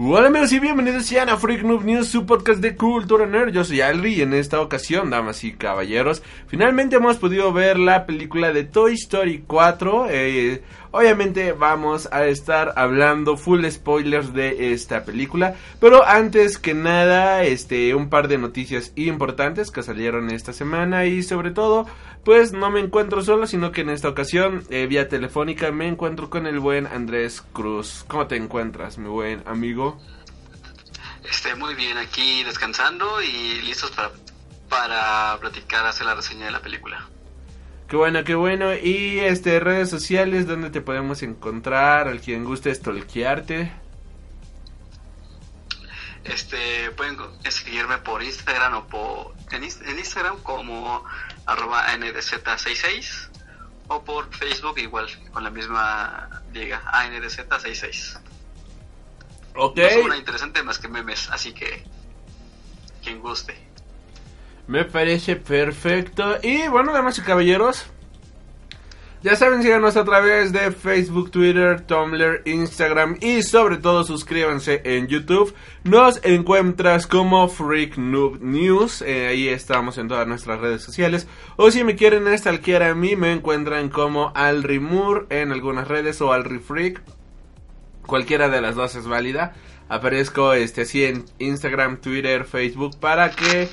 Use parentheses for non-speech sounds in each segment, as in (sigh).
Hola amigos y bienvenidos a Freak Noob News, su podcast de cultura nerd. Yo soy Alri y en esta ocasión, damas y caballeros, finalmente hemos podido ver la película de Toy Story 4. Eh, obviamente vamos a estar hablando full spoilers de esta película, pero antes que nada, este, un par de noticias importantes que salieron esta semana y sobre todo pues no me encuentro solo, sino que en esta ocasión, eh, vía telefónica, me encuentro con el buen Andrés Cruz. ¿Cómo te encuentras, mi buen amigo? Este, muy bien, aquí descansando y listos para, para platicar, hacer la reseña de la película. Qué bueno, qué bueno. Y este redes sociales, ¿dónde te podemos encontrar? Al quien guste stalkearte. Este, pueden seguirme por Instagram o por en, Instagram como arroba ndz66 o por Facebook igual con la misma liga andz66. Ok. No es una interesante más que memes, así que quien guste. Me parece perfecto. Y bueno, damas y caballeros, ya saben, síganos a través de Facebook, Twitter, Tumblr, Instagram y sobre todo suscríbanse en YouTube. Nos encuentras como Freak Noob News. Eh, ahí estamos en todas nuestras redes sociales. O si me quieren estalquear a mí, me encuentran como Alrimur en algunas redes o Alrifreak. Cualquiera de las dos es válida. Aparezco este así en Instagram, Twitter, Facebook para que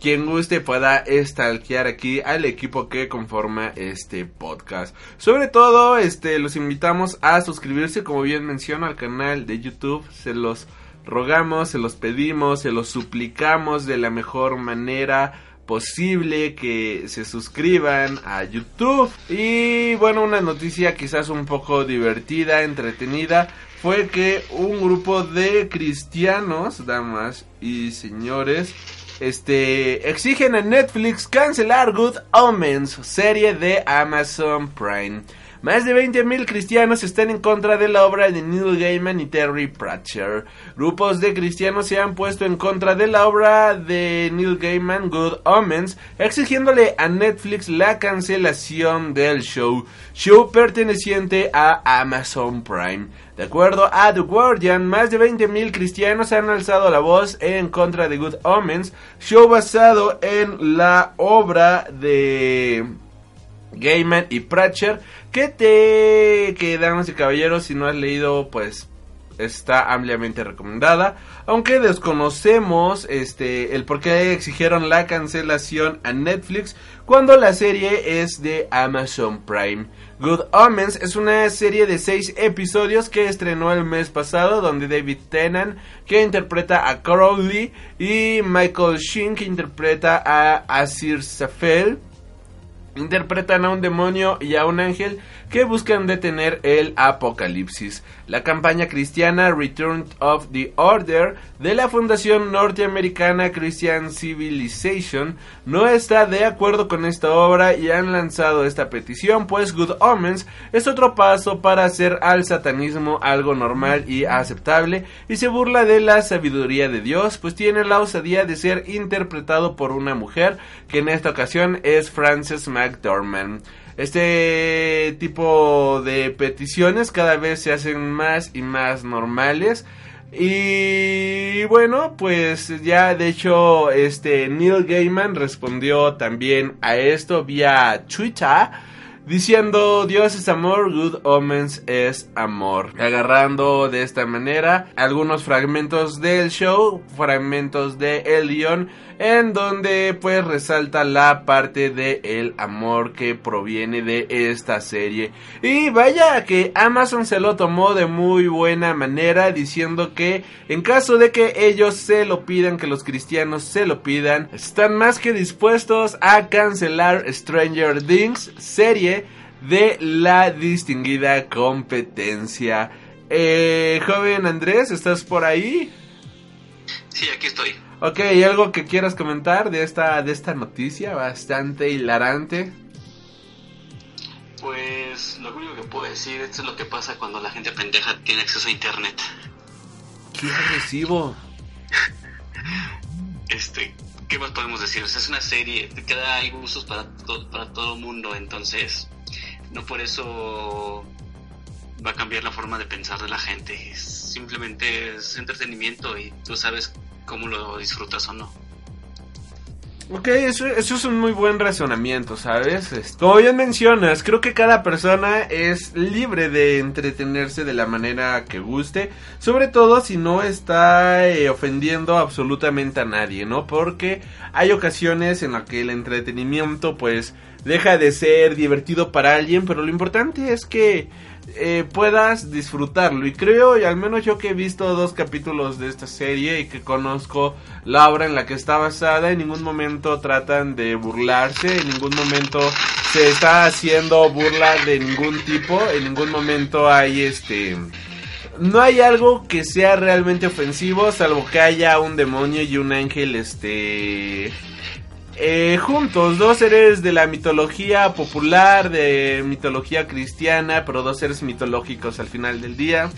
quien guste pueda stalkear aquí al equipo que conforma este podcast. Sobre todo, este, los invitamos a suscribirse, como bien menciono, al canal de YouTube. Se los rogamos, se los pedimos, se los suplicamos de la mejor manera posible que se suscriban a YouTube. Y bueno, una noticia quizás un poco divertida, entretenida, fue que un grupo de cristianos, damas y señores, este, exigen a Netflix cancelar Good Omens, serie de Amazon Prime. Más de 20.000 cristianos están en contra de la obra de Neil Gaiman y Terry Pratchett. Grupos de cristianos se han puesto en contra de la obra de Neil Gaiman, Good Omens, exigiéndole a Netflix la cancelación del show, show perteneciente a Amazon Prime. De acuerdo a The Guardian, más de 20.000 cristianos han alzado la voz en contra de Good Omens, show basado en la obra de Gaiman y Pratchett, que te, que damas y caballeros, si no has leído, pues está ampliamente recomendada, aunque desconocemos este el por qué exigieron la cancelación a Netflix cuando la serie es de Amazon Prime. Good Omens es una serie de seis episodios que estrenó el mes pasado donde David Tennant que interpreta a Crowley y Michael Sheen que interpreta a Asir Safel interpretan a un demonio y a un ángel que buscan detener el apocalipsis. La campaña cristiana Return of the Order de la Fundación Norteamericana Christian Civilization no está de acuerdo con esta obra y han lanzado esta petición, pues Good Omens es otro paso para hacer al satanismo algo normal y aceptable y se burla de la sabiduría de Dios, pues tiene la osadía de ser interpretado por una mujer que en esta ocasión es Frances McDormand. Este tipo de peticiones cada vez se hacen más y más normales. Y bueno, pues ya de hecho este Neil Gaiman respondió también a esto vía Twitter diciendo Dios es amor, Good Omens es amor. Agarrando de esta manera algunos fragmentos del show, fragmentos de El en donde pues resalta la parte de el amor que proviene de esta serie. Y vaya que Amazon se lo tomó de muy buena manera diciendo que en caso de que ellos se lo pidan, que los cristianos se lo pidan, están más que dispuestos a cancelar Stranger Things, serie de la distinguida competencia. Eh, joven Andrés, ¿estás por ahí? Sí, aquí estoy. Ok, ¿y algo que quieras comentar de esta, de esta noticia bastante hilarante? Pues lo único que puedo decir, esto es lo que pasa cuando la gente pendeja tiene acceso a internet. ¡Qué agresivo! (laughs) Este, ¿qué más podemos decir? O sea, es una serie, cada hay gustos para, to- para todo el mundo, entonces no por eso va a cambiar la forma de pensar de la gente. Es- simplemente es entretenimiento y tú sabes cómo lo disfrutas o no. Ok, eso, es un muy buen razonamiento, ¿sabes? Es- Como bien mencionas, creo que cada persona es libre de entretenerse de la manera que guste, sobre todo si no está eh, ofendiendo absolutamente a nadie, ¿no? Porque hay ocasiones en las que el entretenimiento pues deja de ser divertido para alguien, pero lo importante es que eh, puedas disfrutarlo. Y creo, y al menos yo que he visto dos capítulos de esta serie y que conozco la obra en la que está basada, en ningún momento tratan de burlarse, en ningún momento se está haciendo burla de ningún tipo, en ningún momento hay este... No hay algo que sea realmente ofensivo, salvo que haya un demonio y un ángel, este... Eh, juntos, dos seres de la mitología popular, de mitología cristiana, pero dos seres mitológicos al final del día,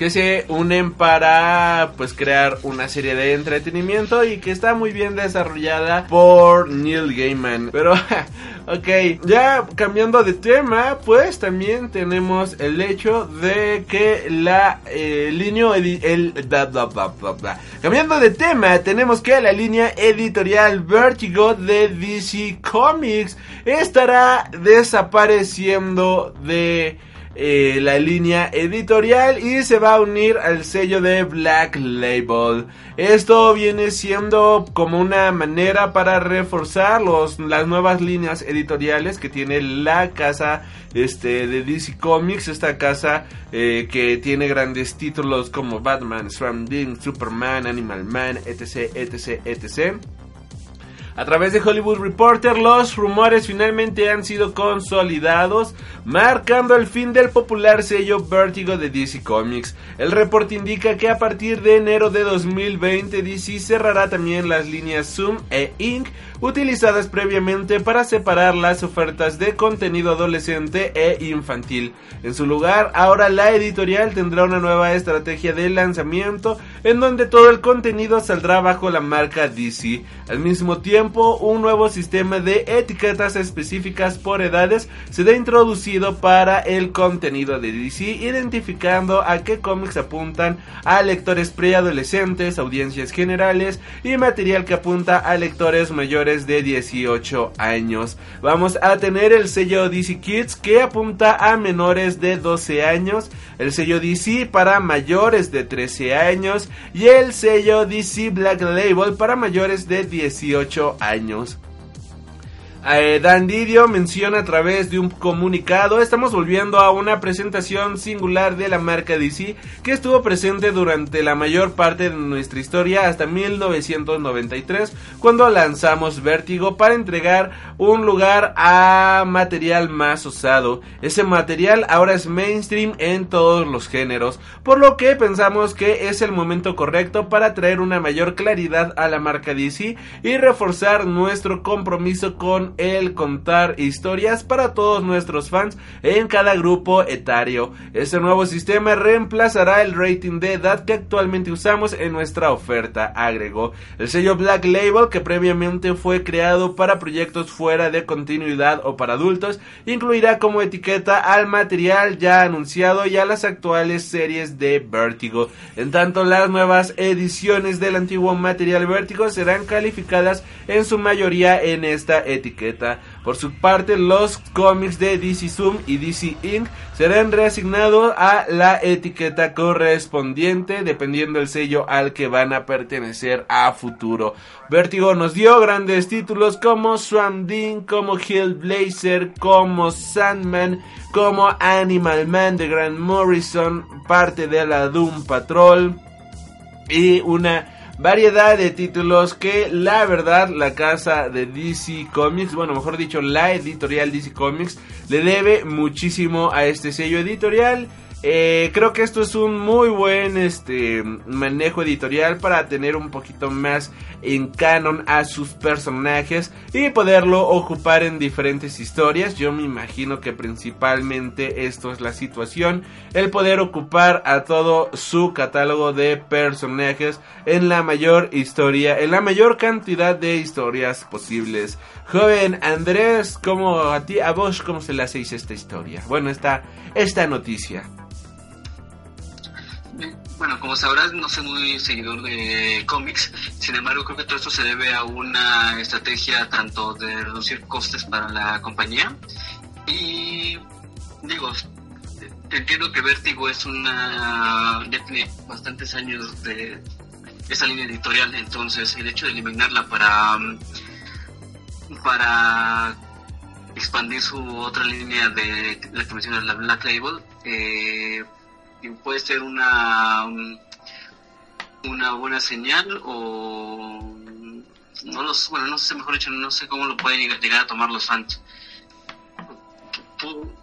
que se unen para pues crear una serie de entretenimiento y que está muy bien desarrollada por Neil Gaiman. Pero, (laughs) ok, ya cambiando de tema, pues también tenemos el hecho de que la eh, línea el bla, bla, bla, bla. cambiando de tema, tenemos que la línea editorial Vertigo de DC Comics estará desapareciendo de eh, la línea editorial y se va a unir al sello de Black Label. Esto viene siendo como una manera para reforzar los, las nuevas líneas editoriales que tiene la casa este, de DC Comics, esta casa eh, que tiene grandes títulos como Batman, Swamp Thing, Superman, Animal Man, etc, etc, etc. A través de Hollywood Reporter, los rumores finalmente han sido consolidados, marcando el fin del popular sello Vertigo de DC Comics. El reporte indica que a partir de enero de 2020, DC cerrará también las líneas Zoom e Inc. utilizadas previamente para separar las ofertas de contenido adolescente e infantil. En su lugar, ahora la editorial tendrá una nueva estrategia de lanzamiento en donde todo el contenido saldrá bajo la marca DC. Al mismo tiempo, un nuevo sistema de etiquetas específicas por edades será introducido para el contenido de DC, identificando a qué cómics apuntan a lectores preadolescentes, audiencias generales y material que apunta a lectores mayores de 18 años. Vamos a tener el sello DC Kids que apunta a menores de 12 años, el sello DC para mayores de 13 años y el sello DC Black Label para mayores de 18 años años eh, Dan Didio menciona a través de un comunicado, estamos volviendo a una presentación singular de la marca DC que estuvo presente durante la mayor parte de nuestra historia hasta 1993 cuando lanzamos Vértigo para entregar un lugar a material más usado. Ese material ahora es mainstream en todos los géneros, por lo que pensamos que es el momento correcto para traer una mayor claridad a la marca DC y reforzar nuestro compromiso con el contar historias para todos nuestros fans en cada grupo etario. Este nuevo sistema reemplazará el rating de edad que actualmente usamos en nuestra oferta, agregó. El sello Black Label, que previamente fue creado para proyectos fuera de continuidad o para adultos, incluirá como etiqueta al material ya anunciado y a las actuales series de Vertigo. En tanto, las nuevas ediciones del antiguo material Vertigo serán calificadas en su mayoría en esta etiqueta. Por su parte, los cómics de DC Zoom y DC Inc. serán reasignados a la etiqueta correspondiente dependiendo del sello al que van a pertenecer a futuro. Vertigo nos dio grandes títulos como Swamp Thing, como Hellblazer, como Sandman, como Animal Man de Grant Morrison, parte de la Doom Patrol y una variedad de títulos que la verdad la casa de DC Comics, bueno mejor dicho la editorial DC Comics le debe muchísimo a este sello editorial Eh, creo que esto es un muy buen este manejo editorial para tener un poquito más en canon a sus personajes y poderlo ocupar en diferentes historias. Yo me imagino que principalmente esto es la situación, el poder ocupar a todo su catálogo de personajes en la mayor historia, en la mayor cantidad de historias posibles. Joven Andrés, ¿cómo a ti, a vos, cómo se le hacéis esta historia? Bueno, esta, esta noticia. Bueno, como sabrás, no soy muy seguidor de cómics, sin embargo creo que todo esto se debe a una estrategia tanto de reducir costes para la compañía. Y digo, entiendo que Vértigo es una... ya tiene bastantes años de esa línea editorial, entonces el hecho de eliminarla para para expandir su otra línea de la que mencionas, la Black Label, eh, puede ser una una buena señal o no lo bueno no sé mejor dicho no sé cómo lo pueden llegar a tomar los fans.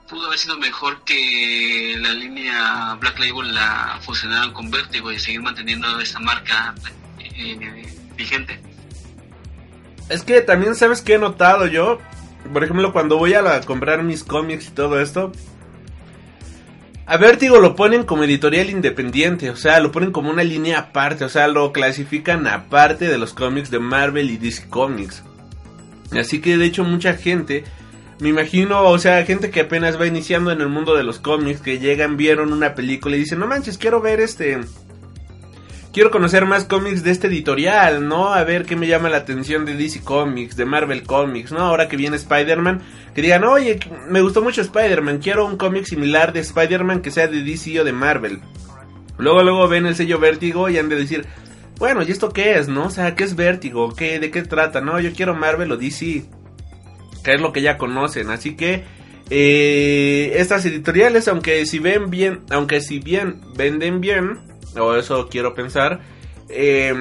Pudo, haber sido mejor que la línea Black Label la fusionaran con Vertigo y seguir manteniendo esa marca eh, vigente. Es que también sabes que he notado yo por ejemplo cuando voy a comprar mis cómics y todo esto a Vértigo lo ponen como editorial independiente, o sea, lo ponen como una línea aparte, o sea, lo clasifican aparte de los cómics de Marvel y DC Comics. Así que de hecho mucha gente, me imagino, o sea, gente que apenas va iniciando en el mundo de los cómics, que llegan, vieron una película y dicen, no manches, quiero ver este quiero conocer más cómics de este editorial, ¿no? A ver qué me llama la atención de DC Comics, de Marvel Comics, ¿no? Ahora que viene Spider-Man, que digan, oye, me gustó mucho Spider-Man, quiero un cómic similar de Spider-Man que sea de DC o de Marvel. Luego, luego ven el sello Vértigo y han de decir, bueno, ¿y esto qué es, no? O sea, ¿qué es Vértigo? ¿Qué, ¿De qué trata? No, yo quiero Marvel o DC, que es lo que ya conocen, así que... Eh, estas editoriales, aunque si ven bien, aunque si bien venden bien, o eso quiero pensar. Eh,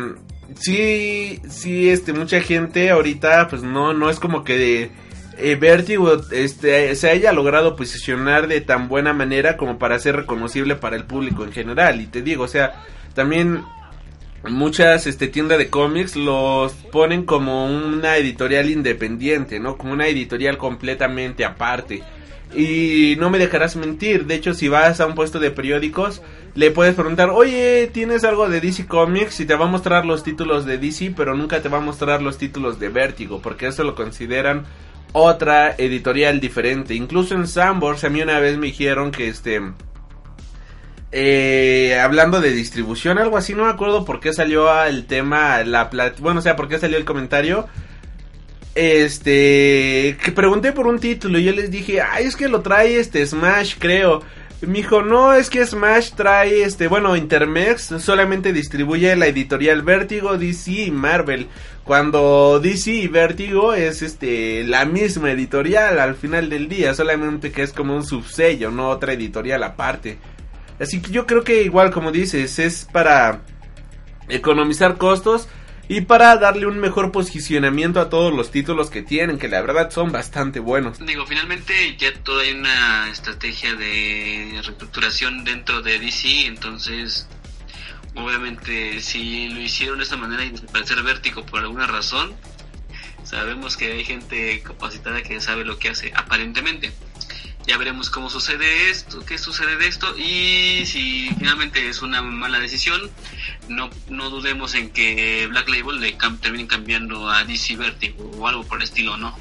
sí, sí, este, mucha gente ahorita, pues no, no es como que eh, Vertigo este, se haya logrado posicionar de tan buena manera como para ser reconocible para el público en general. Y te digo, o sea, también muchas este, tiendas de cómics los ponen como una editorial independiente, ¿no? Como una editorial completamente aparte. Y no me dejarás mentir, de hecho si vas a un puesto de periódicos, le puedes preguntar, oye, ¿tienes algo de DC Comics? Y te va a mostrar los títulos de DC, pero nunca te va a mostrar los títulos de Vértigo, porque eso lo consideran otra editorial diferente. Incluso en Sambors, a mí una vez me dijeron que este... Eh, hablando de distribución, algo así, no me acuerdo por qué salió el tema, la bueno, o sea, por qué salió el comentario. Este, que pregunté por un título y yo les dije, ay, es que lo trae este Smash, creo. Me dijo, no, es que Smash trae, este, bueno, Intermex solamente distribuye la editorial Vértigo, DC y Marvel. Cuando DC y Vértigo es, este, la misma editorial al final del día, solamente que es como un subsello, no otra editorial aparte. Así que yo creo que igual, como dices, es para economizar costos y para darle un mejor posicionamiento a todos los títulos que tienen, que la verdad son bastante buenos. Digo, finalmente ya toda hay una estrategia de reestructuración dentro de DC, entonces obviamente si lo hicieron de esta manera y desaparecer Vértigo por alguna razón, sabemos que hay gente capacitada que sabe lo que hace, aparentemente ya veremos cómo sucede esto, qué sucede de esto y si finalmente es una mala decisión, no, no dudemos en que Black Label le terminen cambiando a DC Vertigo o algo por el estilo, ¿no?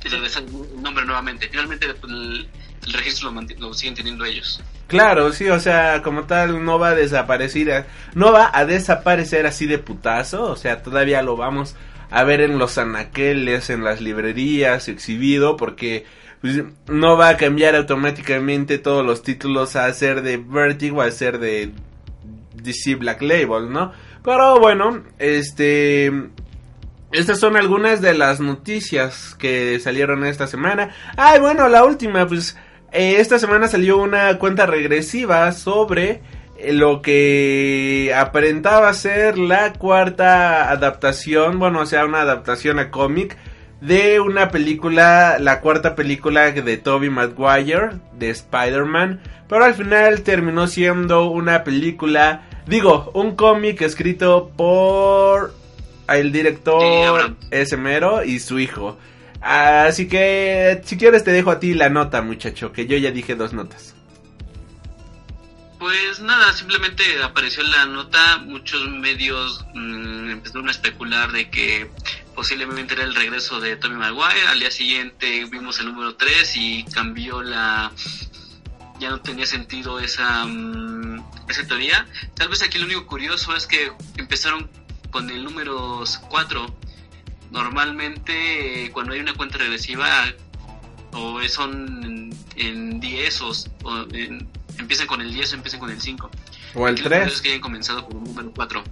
Que le el nombre nuevamente. Finalmente el, registro lo, lo, siguen teniendo ellos. Claro, sí, o sea, como tal no va a desaparecer, no va a desaparecer así de putazo, o sea, todavía lo vamos a ver en los anaqueles, en las librerías, exhibido, porque pues, no va a cambiar automáticamente todos los títulos a ser de Vertigo, a ser de DC Black Label, ¿no? Pero bueno, este... Estas son algunas de las noticias que salieron esta semana. Ay, bueno, la última, pues eh, esta semana salió una cuenta regresiva sobre lo que aparentaba ser la cuarta adaptación, bueno, o sea, una adaptación a cómic de una película, la cuarta película de Tobey Maguire de Spider-Man, pero al final terminó siendo una película, digo, un cómic escrito por el director Esemero y su hijo. Así que si quieres te dejo a ti la nota, muchacho, que yo ya dije dos notas. Pues nada, simplemente apareció la nota, muchos medios mm, empezaron a especular de que posiblemente era el regreso de Tommy Maguire, al día siguiente vimos el número 3 y cambió la... ya no tenía sentido esa, mm, esa teoría. Tal vez aquí lo único curioso es que empezaron con el número 4. Normalmente cuando hay una cuenta regresiva o son en 10 o, en, empiezan con el 10 o empiezan con el 5. O el 3. Es que hayan comenzado con el número 4.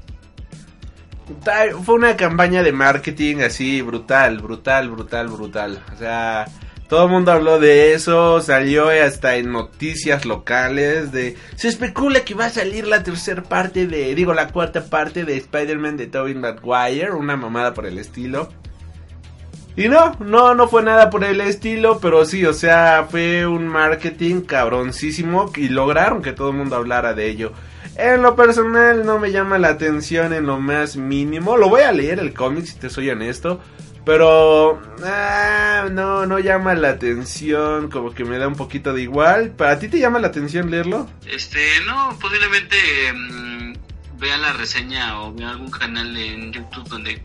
Fue una campaña de marketing así brutal, brutal, brutal, brutal. O sea, todo el mundo habló de eso, salió hasta en noticias locales de... Se especula que va a salir la tercera parte de... Digo, la cuarta parte de Spider-Man de Tobey Maguire, una mamada por el estilo. Y no, no, no fue nada por el estilo, pero sí, o sea, fue un marketing cabroncísimo y lograron que todo el mundo hablara de ello. En lo personal no me llama la atención en lo más mínimo. Lo voy a leer el cómic si te soy honesto. Pero ah, no, no llama la atención, como que me da un poquito de igual. ¿Para ti te llama la atención leerlo? Este, no, posiblemente mm, vea la reseña o vea algún canal en YouTube donde,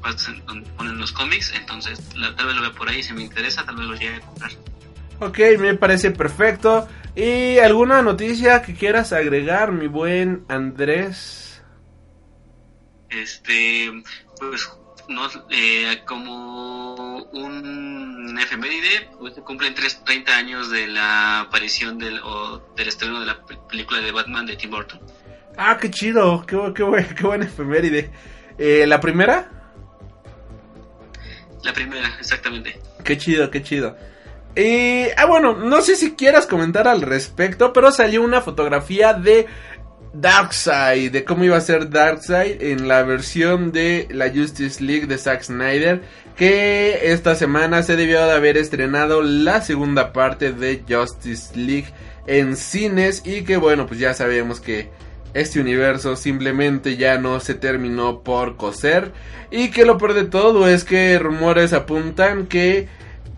donde ponen los cómics. Entonces, tal vez lo vea por ahí, si me interesa, tal vez lo llegue a comprar. Ok, me parece perfecto. ¿Y alguna noticia que quieras agregar, mi buen Andrés? Este, pues no, eh, como un efeméride, pues se cumplen 30 años de la aparición del, o del estreno de la película de Batman de Tim Burton. Ah, qué chido, qué, qué, (laughs) qué buena efeméride. Eh, ¿La primera? La primera, exactamente. Qué chido, qué chido. Y, ah, bueno, no sé si quieras comentar al respecto, pero salió una fotografía de Darkseid, de cómo iba a ser Darkseid en la versión de la Justice League de Zack Snyder, que esta semana se debió de haber estrenado la segunda parte de Justice League en cines y que bueno, pues ya sabemos que este universo simplemente ya no se terminó por coser y que lo peor de todo es que rumores apuntan que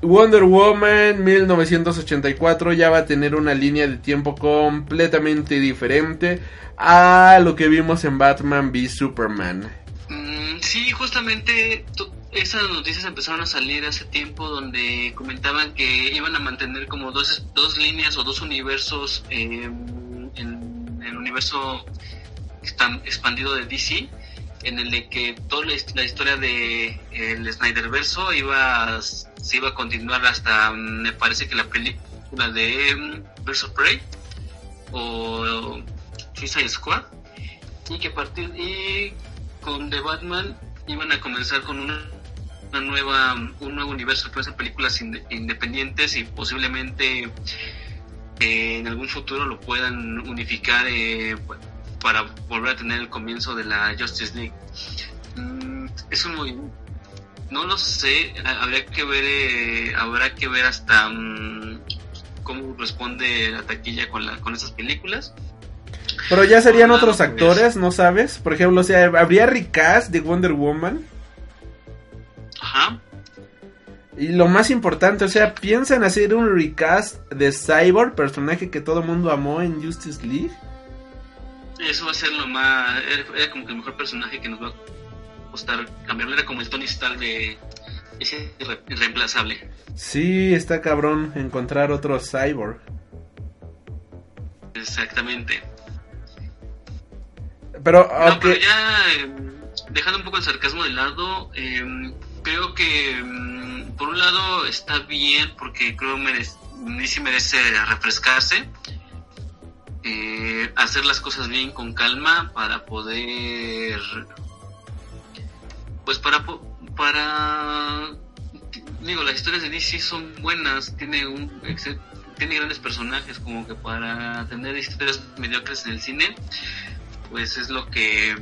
Wonder Woman 1984 ya va a tener una línea de tiempo completamente diferente a lo que vimos en Batman v Superman. Mm, sí, justamente esas noticias empezaron a salir hace tiempo donde comentaban que iban a mantener como dos, dos líneas o dos universos em, en universo expandido de DC en el de que toda la historia de el Snyderverso iba se iba a continuar hasta mm, me parece que la película de mm, of Prey o Suicide Squad y que a partir y con The Batman iban a comenzar con una, nueva un nuevo universo con esas películas independientes y posiblemente eh, en algún futuro lo puedan unificar eh, para volver a tener el comienzo de la Justice League. Mm, es un movimiento no lo sé, habría que ver, eh, habrá que ver hasta mm, cómo responde la taquilla con, la, con esas películas. Pero ya serían otros actores, ¿no sabes? Por ejemplo, o sea, ¿habría recast de Wonder Woman? Ajá. Y lo más importante, o sea, ¿piensan hacer un recast de Cyborg, personaje que todo el mundo amó en Justice League? Eso va a ser lo más. Era, como que el mejor personaje que nos va a costar cambiarlo. Era como el Tony Stark de. Ese irreemplazable. Sí, está cabrón encontrar otro cyborg. Exactamente. Pero, pero ya em, dejando un poco el sarcasmo de lado, em, creo que em, por un lado está bien porque creo que sí merece refrescarse eh, hacer las cosas bien con calma para poder pues para para digo las historias de DC son buenas tiene un tiene grandes personajes como que para tener historias mediocres en el cine pues es lo que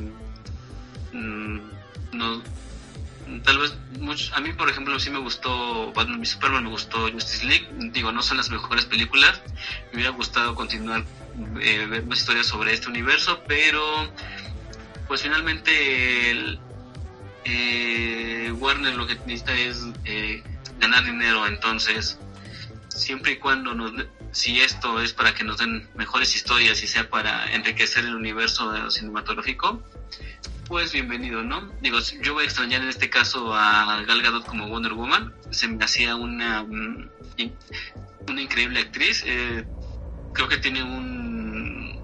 mm, nos mm, tal vez muchos, a mí por ejemplo sí me gustó Batman y Superman, me gustó Justice League, digo, no son las mejores películas, me hubiera gustado continuar, eh, ver más historias sobre este universo, pero pues finalmente el, eh, Warner lo que necesita es eh, ganar dinero, entonces siempre y cuando nos, si esto es para que nos den mejores historias y sea para enriquecer el universo cinematográfico, pues bienvenido, ¿no? Digo, yo voy a extrañar en este caso a Gal Gadot como Wonder Woman, se me hacía una, mm, una increíble actriz, eh, creo que tiene un,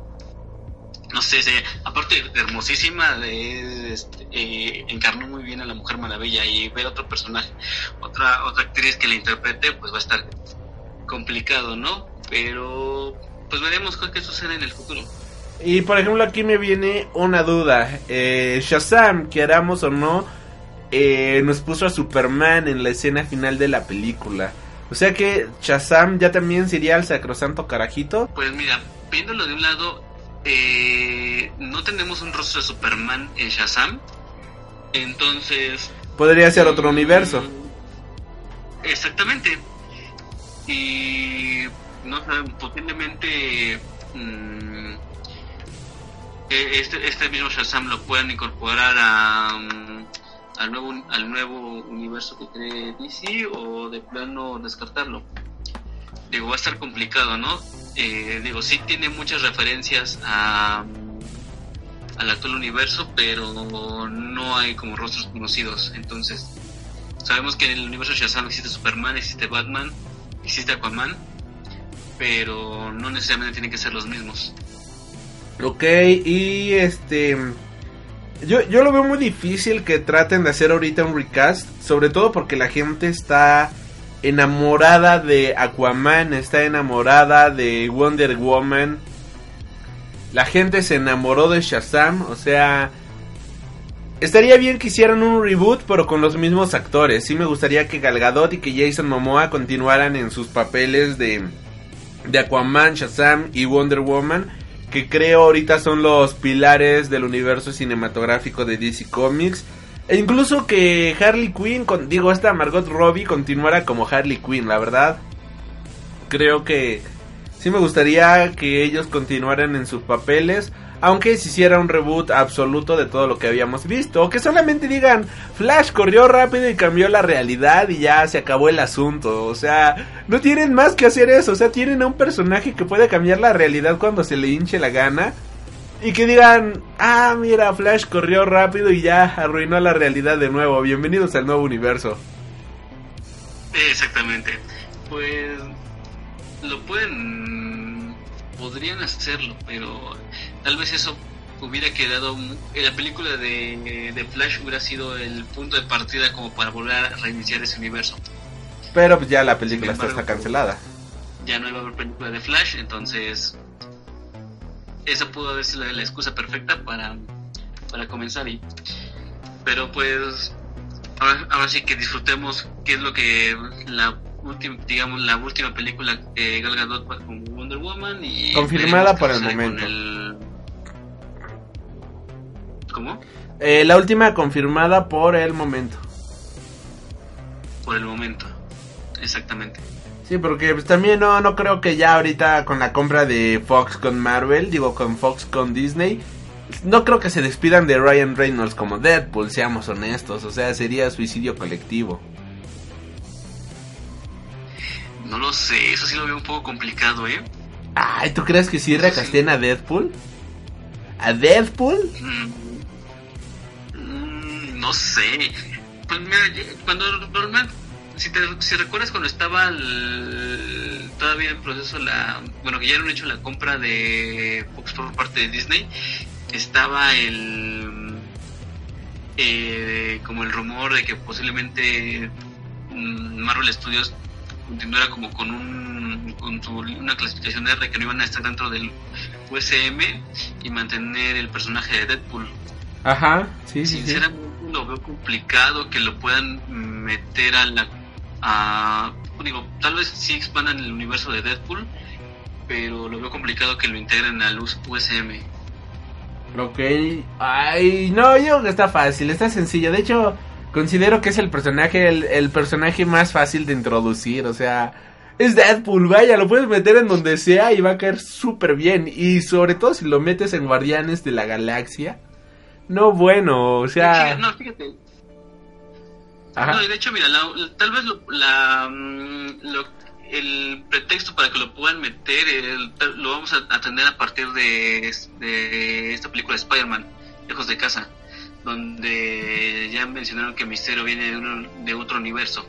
no sé, aparte hermosísima, de, este, eh, encarnó muy bien a la Mujer Maravilla y ver otro personaje, otra, otra actriz que la interprete, pues va a estar complicado, ¿no? Pero pues veremos qué sucede en el futuro. Y por ejemplo aquí me viene una duda. Eh, Shazam, queramos o no, eh, nos puso a Superman en la escena final de la película. O sea que Shazam ya también sería el sacrosanto carajito. Pues mira, viéndolo de un lado, eh, no tenemos un rostro de Superman en Shazam. Entonces... Podría ser otro universo. Exactamente. Y no posiblemente mm, este, este mismo Shazam lo puedan incorporar a, mm, al, nuevo, al nuevo universo que cree DC o de plano descartarlo. Digo, va a estar complicado, ¿no? Eh, digo, sí tiene muchas referencias a, mm, al actual universo, pero no hay como rostros conocidos. Entonces, sabemos que en el universo Shazam existe Superman, existe Batman, existe Aquaman, pero no necesariamente tienen que ser los mismos. Ok, y este... Yo, yo lo veo muy difícil que traten de hacer ahorita un recast, sobre todo porque la gente está enamorada de Aquaman, está enamorada de Wonder Woman. La gente se enamoró de Shazam, o sea, estaría bien que hicieran un reboot pero con los mismos actores. Sí me gustaría que Gal Gadot y que Jason Momoa continuaran en sus papeles de de Aquaman, Shazam y Wonder Woman, que creo ahorita son los pilares del universo cinematográfico de DC Comics. E incluso que Harley Quinn, digo, esta Margot Robbie continuara como Harley Quinn, la verdad. Creo que sí me gustaría que ellos continuaran en sus papeles aunque se hiciera un reboot absoluto de todo lo que habíamos visto, o que solamente digan, Flash corrió rápido y cambió la realidad y ya se acabó el asunto, o sea, no tienen más que hacer eso, o sea, tienen a un personaje que puede cambiar la realidad cuando se le hinche la gana. Y que digan, ah, mira, Flash corrió rápido y ya arruinó la realidad de nuevo. Bienvenidos al nuevo universo. Exactamente. Pues lo pueden, podrían hacerlo, pero tal vez eso hubiera quedado la película de, Flash hubiera sido el punto de partida como para volver a reiniciar ese universo. Pero pues ya la película está, cancelada. ya no iba a haber película de Flash entonces esa pudo haber sido la, excusa perfecta para para comenzar y pero pues ahora, sí que disfrutemos qué es lo que la última digamos la última película de Gal Gadot con Wonder Woman y confirmada por el momento ¿Cómo? Eh, la última confirmada por el momento. Por el momento, exactamente. Sí, porque pues, también no, no creo que ya ahorita con la compra de Fox con Marvel, digo con Fox con Disney, no creo que se despidan de Ryan Reynolds como Deadpool, seamos honestos, o sea, sería suicidio colectivo. No lo sé, eso sí lo veo un poco complicado, ¿eh? Ay, ¿tú crees que sí recasten a Deadpool? ¿A Deadpool? Mm, no sé. Pues mira, cuando normal, si, te, si recuerdas cuando estaba todavía en proceso la, bueno, que ya han hecho la compra de Fox por parte de Disney, estaba el, eh, como el rumor de que posiblemente Marvel Studios continuara como con un con una clasificación R que no iban a estar dentro del USM y mantener el personaje de Deadpool. Ajá, sí, sí. Sinceramente lo veo complicado que lo puedan meter a la. A, digo, tal vez sí expandan el universo de Deadpool, pero lo veo complicado que lo integren al USM. Ok, ay, no, yo creo que está fácil, está sencillo. De hecho, considero que es el personaje, el, el personaje más fácil de introducir, o sea, es Deadpool, vaya, lo puedes meter en donde sea y va a caer súper bien. Y sobre todo si lo metes en Guardianes de la Galaxia. No, bueno, o sea... No, fíjate. No, de hecho, mira, tal vez lo, la, mm, lo, el pretexto para que lo puedan meter lo vamos a atender a partir de, de esta película de Spider-Man, Lejos de Casa, donde ya mencionaron que Misterio viene de, de otro universo.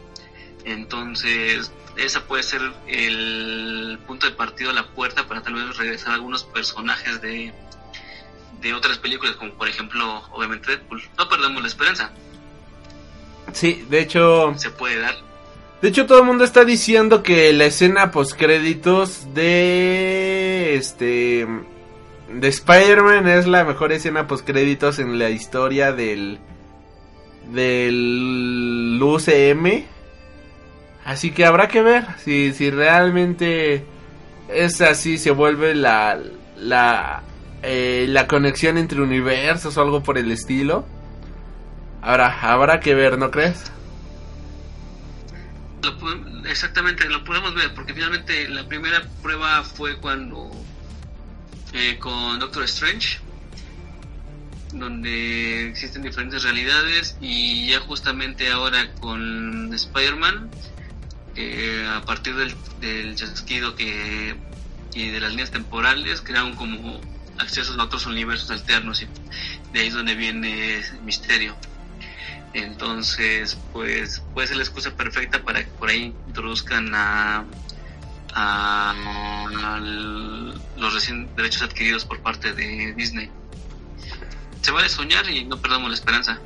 Entonces, esa puede ser el punto de partido, la puerta para tal vez regresar a algunos personajes de, de otras películas, como por ejemplo, obviamente Deadpool. No perdamos la esperanza. Sí, de hecho... Se puede dar. De hecho, todo el mundo está diciendo que la escena post créditos de este de Spider-Man es la mejor escena post créditos en la historia del del UCM. Así que habrá que ver si, si realmente es así, se vuelve la la eh, la conexión entre universos o algo por el estilo. Ahora, habrá que ver, ¿no crees? exactamente, lo podemos ver, porque finalmente la primera prueba fue cuando eh, con Doctor Strange, donde existen diferentes realidades, y ya justamente ahora con Spider-Man, eh, a partir del, del chasquido que, y de las líneas temporales, crearon como accesos a otros universos alternos, y de ahí es donde viene el misterio. Entonces, pues puede ser la excusa perfecta para que por ahí introduzcan a, a, los recién derechos adquiridos por parte de Disney. Se vale soñar y no perdamos la esperanza.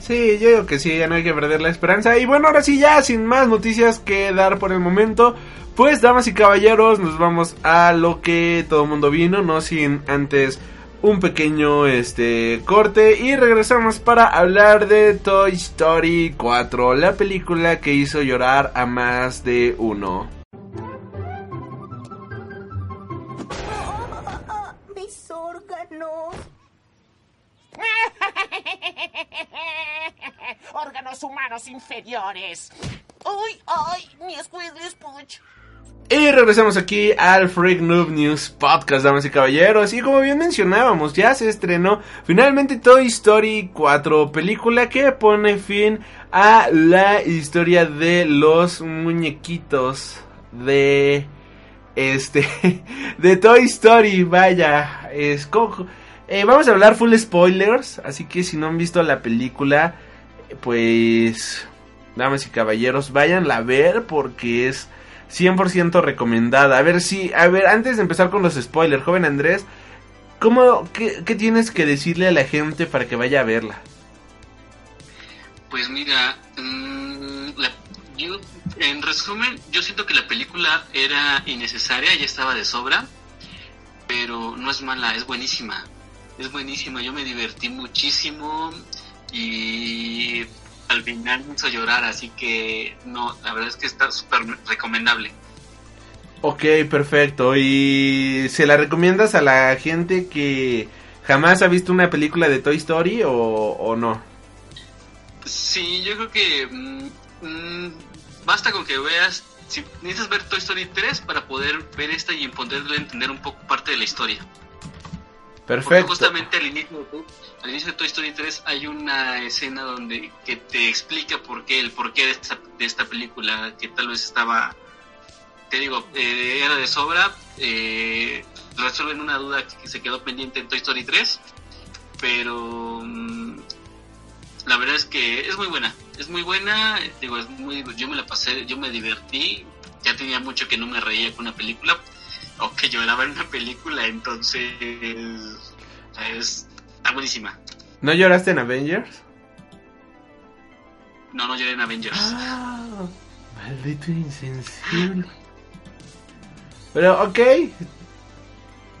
Sí, yo digo que sí, ya no hay que perder la esperanza. Y bueno, ahora sí, ya sin más noticias que dar por el momento, pues damas y caballeros, nos vamos a lo que todo el mundo vino, no sin antes un pequeño este corte y regresamos para hablar de Toy Story 4, la película que hizo llorar a más de uno. (laughs) órganos humanos inferiores. ¡Uy, ay! Mi Squidly Spooch. Y regresamos aquí al Freak Noob News Podcast, damas y caballeros. Y como bien mencionábamos, ya se estrenó finalmente Toy Story 4, película que pone fin a la historia de los muñequitos de este (laughs) de Toy Story. Vaya, es eh, vamos a hablar full spoilers, así que si no han visto la película, pues damas y caballeros, váyanla a ver porque es 100% recomendada. A ver si, a ver, antes de empezar con los spoilers, joven Andrés, ¿cómo, qué, tienes que decirle a la gente para que vaya a verla? Pues mira, mm, yo, en resumen, yo siento que la película era innecesaria, ya estaba de sobra, pero no es mala, es buenísima. Es buenísima, yo me divertí muchísimo y al final me hizo llorar, así que no, la verdad es que está súper recomendable. Ok, perfecto. ¿Y se la recomiendas a la gente que jamás ha visto una película de Toy Story o, no? Sí, yo creo que mm, mm, basta con que veas, si necesitas ver Toy Story 3 para poder ver esta y poderle entender un poco parte de la historia. Perfecto. justamente al inicio, al inicio de Toy Story 3 hay una escena donde que te explica por qué, el porqué de esta, de esta película, que tal vez estaba, te digo, eh, era de sobra, eh, resuelven una duda que se quedó pendiente en Toy Story 3, pero mm, la verdad es que es muy buena, es muy buena, digo, es muy, yo me la pasé, yo me divertí, ya tenía mucho que no me reía con una película, o que lloraba en una película, entonces es, está buenísima. ¿No lloraste en Avengers? No, no lloré en Avengers. Ah, maldito insensible. Pero, ok.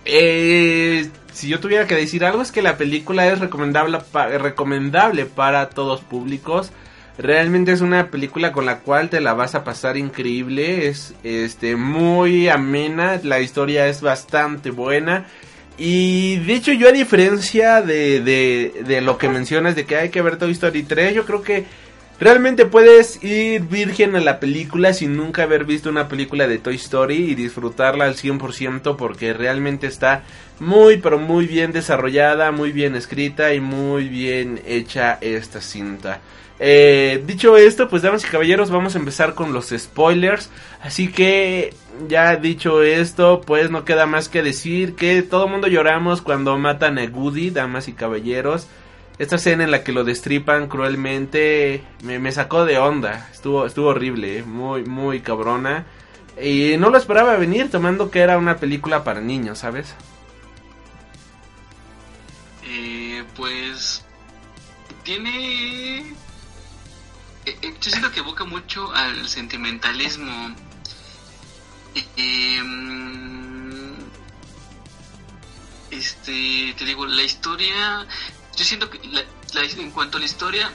Eh, si yo tuviera que decir algo es que la película es recomendable, recomendable para todos públicos. Realmente es una película con la cual te la vas a pasar increíble. Es este muy amena. La historia es bastante buena. Y de hecho yo a diferencia de, de, de lo que mencionas de que hay que ver Toy Story 3, yo creo que Realmente puedes ir virgen a la película sin nunca haber visto una película de Toy Story y disfrutarla al 100% porque realmente está muy pero muy bien desarrollada, muy bien escrita y muy bien hecha esta cinta. Eh, dicho esto, pues damas y caballeros, vamos a empezar con los spoilers. Así que, ya dicho esto, pues no queda más que decir que todo el mundo lloramos cuando matan a Goody, damas y caballeros. Esta escena en la que lo destripan cruelmente me, me sacó de onda. Estuvo, estuvo horrible, muy, muy cabrona. Y no lo esperaba venir tomando que era una película para niños, ¿sabes? Eh, pues tiene eh, eh, yo siento que evoca mucho al sentimentalismo Eh, em, este te digo la historia yo siento que la- la- en cuanto a la historia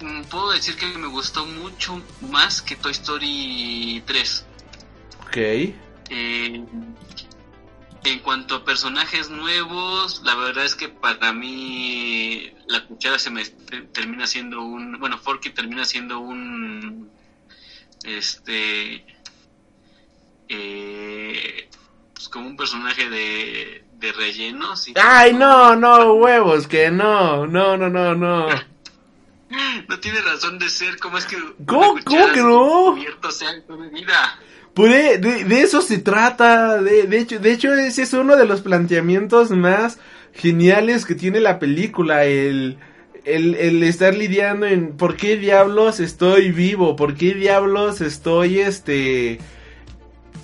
mm, mm, puedo decir que me gustó mucho más que Toy Story 3 Ok. eh, en cuanto a personajes nuevos, la verdad es que para mí la cuchara se me te- termina siendo un, bueno, Forky termina siendo un, este, eh, pues como un personaje de, de relleno. ¿sí? Ay, no, no, huevos, que no, no, no, no, no. (laughs) No tiene razón de ser, ¿cómo es que ¿Cómo- cómo que no? sea vida? Pues de, de- de eso se trata. De, de hecho, de hecho, ese es uno de los planteamientos más geniales que tiene la película. El, el, el estar lidiando en por qué diablos estoy vivo, por qué diablos estoy este.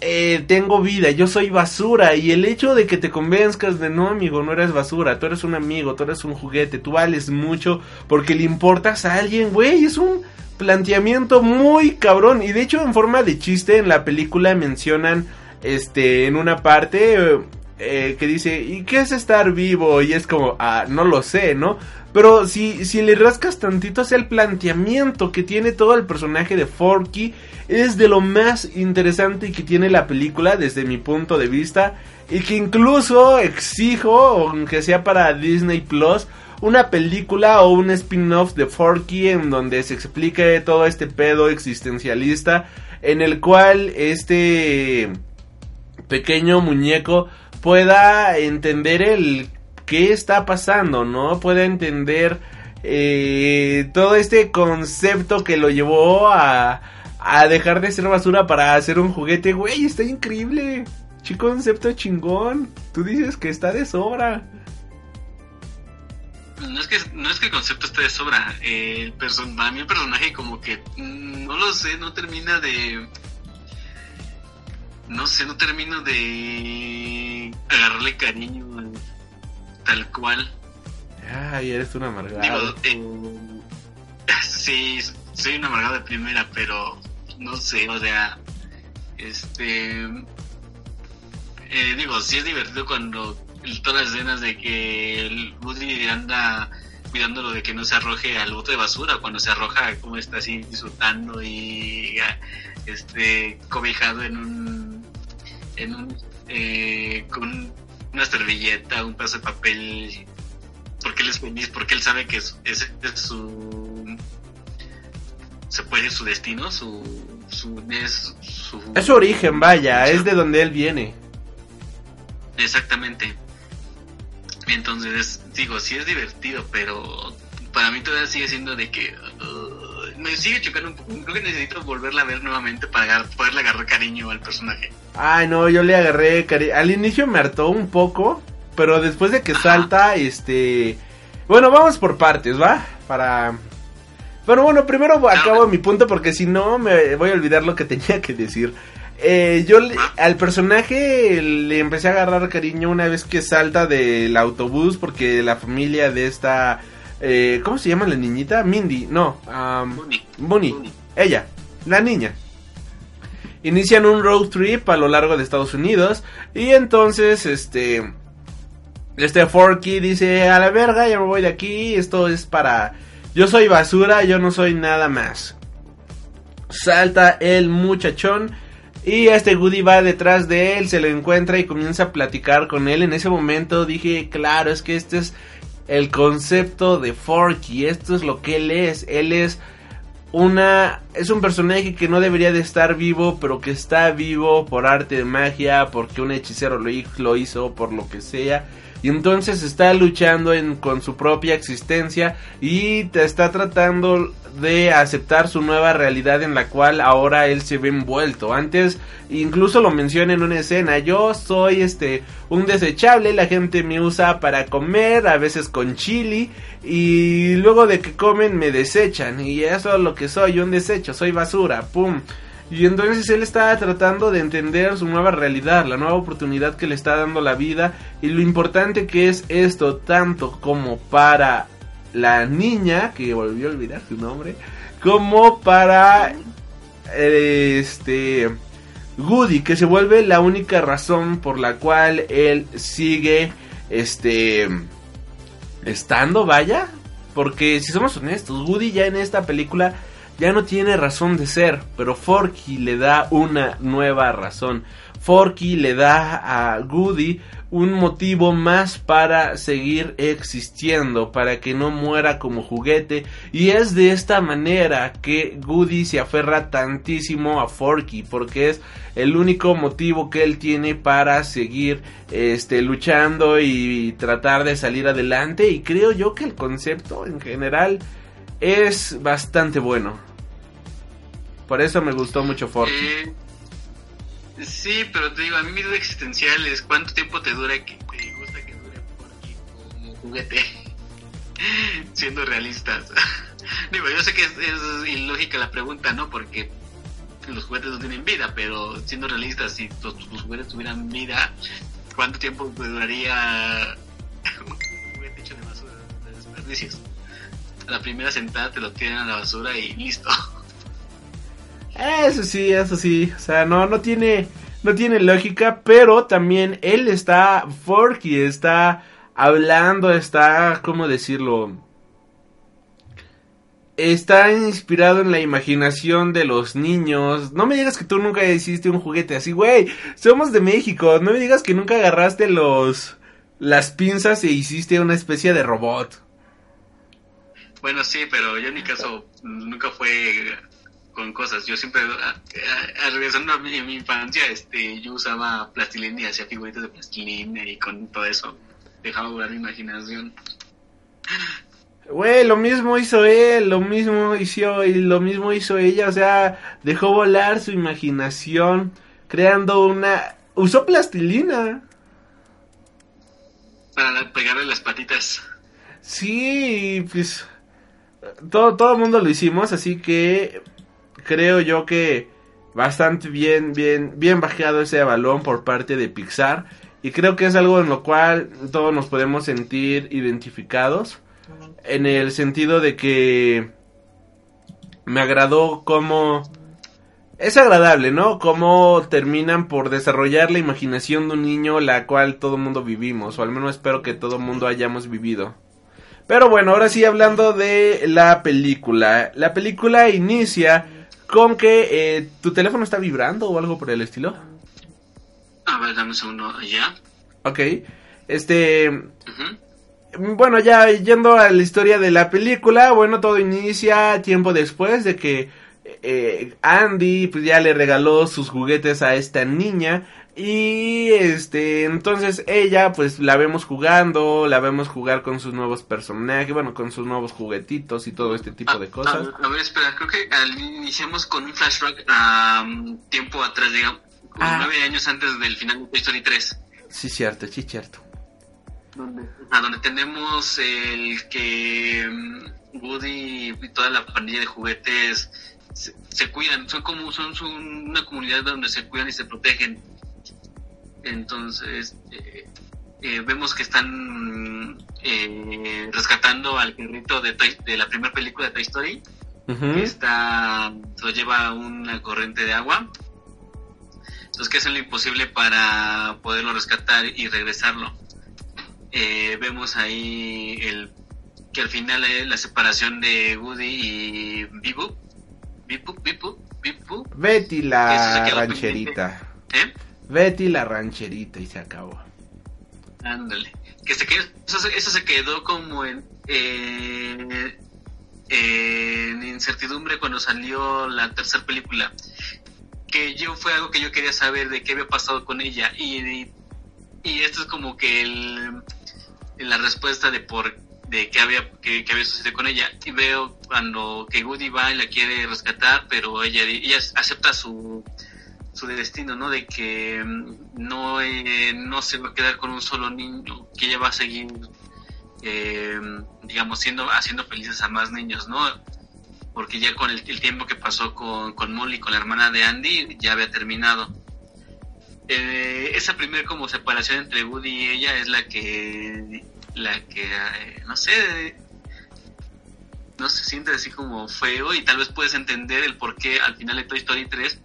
eh, tengo vida, yo soy basura. Y el hecho de que te convenzcas de no, amigo, no eres basura, tú eres un amigo, tú eres un juguete, tú vales mucho porque le importas a alguien, güey, es un planteamiento muy cabrón. Y de hecho, en forma de chiste, en la película mencionan, este, en una parte, eh, que dice, ¿y qué es estar vivo? Y es como, ah, no lo sé, ¿no? Pero si, si le rascas tantito hacia el planteamiento que tiene todo el personaje de Forky, es de lo más interesante que tiene la película desde mi punto de vista. Y que incluso exijo, aunque sea para Disney Plus, una película o un spin-off de Forky en donde se explique todo este pedo existencialista en el cual este pequeño muñeco pueda entender el qué está pasando, ¿no? Pueda entender eh, todo este concepto que lo llevó a, a dejar de ser basura para hacer un juguete, güey, está increíble. Chico concepto chingón. Tú dices que está de sobra. No es que no es que el concepto esté de sobra. eh, el mí el personaje como que mm, no lo sé, no termina de no sé, no termino de agarrarle cariño tal cual. Ay, eres un amargado. Digo, eh, sí, soy un amargado de primera, pero no sé, o sea, este, eh, digo, sí es divertido cuando todas las escenas de que el Woody anda cuidándolo de que no se arroje al bote de basura, cuando se arroja como está así disfrutando y este cobijado en un en un eh, con una servilleta, un pedazo de papel porque él es feliz, porque él sabe que es, ese es su se puede decir su destino, su su es su Es su origen, vaya, es de donde él viene. Exactamente. Entonces, digo, sí es divertido, pero para mí todavía sigue siendo de que uh, me sigue chocando un poco. Creo que necesito volverla a ver nuevamente para poderle agarrar cariño al personaje. Ay, no, yo le agarré cari- Al inicio me hartó un poco, pero después de que salta, este... Bueno, vamos por partes, ¿va? Para... Pero bueno, primero acabo mi punto porque si no me voy a olvidar lo que tenía que decir. Eh, yo le- al personaje le empecé a agarrar cariño una vez que salta del autobús porque la familia de esta... eh, ¿Cómo se llama la niñita? Mindy, no. am, Bunny. Bunny, Bunny. ella, la niña. Inician un road trip a lo largo de Estados Unidos y entonces este este Forky dice a la verga ya me voy de aquí esto es para yo soy basura yo no soy nada más salta el muchachón y este Goody va detrás de él se lo encuentra y comienza a platicar con él en ese momento dije claro es que este es el concepto de Forky esto es lo que él es él es una es un personaje que no debería de estar vivo, pero que está vivo por arte de magia, porque un hechicero lo, lo hizo, por lo que sea. Y entonces está luchando en- con su propia existencia y te está tratando de aceptar su nueva realidad en la cual ahora él se ve envuelto. Antes incluso lo menciona en una escena, yo soy este un desechable, la gente me usa para comer, a veces con chili y luego de que comen me desechan y eso es lo que soy, un desecho, soy basura, pum. Y entonces él está tratando de entender su nueva realidad, la nueva oportunidad que le está dando la vida y lo importante que es esto tanto como para la niña, que volvió a olvidar su nombre, como para este Goody, que se vuelve la única razón por la cual él sigue este estando, vaya, porque si somos honestos, Woody ya en esta película ya no tiene razón de ser, pero Forky le da una nueva razón. Forky le da a Woody un motivo más para seguir existiendo, para que no muera como juguete. Y es de esta manera que Woody se aferra tantísimo a Forky, porque es el único motivo que él tiene para seguir este, luchando y tratar de salir adelante. Y creo yo que el concepto en general es bastante bueno. Por eso me gustó mucho Forky. Eh, sí, pero te digo, a mí mi duda existencial es cuánto tiempo te dura que te gusta que dure Porky como juguete. (laughs) Siendo realistas. (laughs) digo, yo sé que es, ilógica la pregunta, ¿no? Porque los juguetes no tienen vida, pero siendo realistas, si tus juguetes tuvieran vida, ¿cuánto tiempo duraría un juguete hecho de basura, de desperdicios? La primera sentada te lo tiran a la basura y listo. (laughs) Eso sí, eso sí. O sea, no, no tiene. No tiene lógica. Pero también él está. Forky está hablando. Está. ¿Cómo decirlo? Está inspirado en la imaginación de los niños. No me digas que tú nunca hiciste un juguete así, güey. Somos de México. No me digas que nunca agarraste los. Las pinzas e hiciste una especie de robot. Bueno, sí, pero yo en mi caso nunca fue con cosas. Yo siempre, a, a- a- regresando a mi, infancia, este, yo usaba plastilina y hacía figuritas de plastilina y con todo eso dejaba volar mi imaginación. Güey, lo mismo hizo él, lo mismo hizo y lo mismo hizo ella, o sea, dejó volar su imaginación creando una usó plastilina. Para pegarle las patitas. Sí, pues todo todo el mundo lo hicimos, así que creo yo que bastante bien bien bien bajado ese balón por parte de Pixar y creo que es algo en lo cual todos nos podemos sentir identificados en el sentido de que me agradó cómo es agradable, ¿no? Cómo terminan por desarrollar la imaginación de un niño, la cual todo el mundo vivimos, o al menos espero que todo el mundo hayamos vivido. Pero bueno, ahora sí hablando de la película. La película inicia con que eh, tu teléfono está vibrando o algo por el estilo. A ver, dame un segundo ya. Ok. Este. Bueno, ya yendo a la historia de la película, bueno, todo inicia tiempo después de que eh, Andy pues ya le regaló sus juguetes a esta niña y este entonces ella pues la vemos jugando, la vemos jugar con sus nuevos personajes, bueno, con sus nuevos juguetitos y todo este tipo Ah, de cosas. A, a ver, espera, creo que iniciamos con un flashback a tiempo atrás, digamos, como Ah. nueve años antes del final de Toy Story 3. Sí, cierto, sí, cierto. A donde tenemos el que mm, Woody y toda la pandilla de juguetes se, se cuidan, son como son, son una comunidad donde se cuidan y se protegen. Entonces eh, eh, vemos que están eh, rescatando al perrito de, Toy- de la primera película de Toy Story, que está lo lleva una corriente de agua. Entonces que hacen lo imposible para poderlo rescatar y regresarlo eh, vemos ahí el que al final es la separación de Woody y Bibu. Bibu, Bibu, Bibu. Betty la rancherita. ¿Eh? Betty la rancherita y se acabó. Ándale. Que se quedó, eso, se- quedó como en, eh, en incertidumbre cuando salió la tercera película. Que yo fue algo que yo quería saber de qué había pasado con ella. Y, y esto es como que el, la respuesta de por de qué había que, había sucedido con ella y veo cuando que Woody va y la quiere rescatar pero ella ella acepta su su destino no de que mm, no eh, no se va a quedar con un solo niño que ella va a seguir eh, digamos siendo haciendo felices a más niños no porque ya con el, tiempo que pasó con, con Molly con la hermana de Andy ya había terminado. Eh, esa primera como separación entre Woody y ella es la que la que, eh, no sé, no se siente así como feo y tal vez puedes entender el por qué al final de Toy Story 3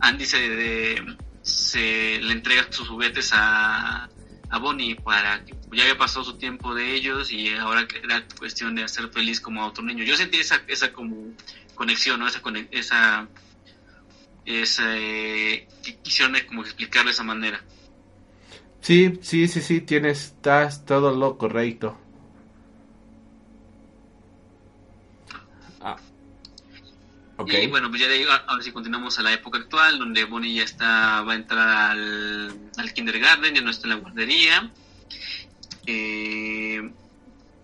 Andy se, se le entrega sus juguetes a, a Bonnie para que ya había pasado su tiempo de ellos y ahora era cuestión de hacer feliz como a otro niño. Yo sentí esa, esa como conexión, ¿no? Esa, esa, esa eh, quisieron como explicarlo de esa manera. Sí, sí, sí, sí, tienes, estás todo lo correcto. Ah. Okay. Y bueno, pues ya de ahí, ahora sí continuamos a la época actual, donde Bonnie ya está, va a entrar al, al kindergarten, ya no está en la guardería. Eh,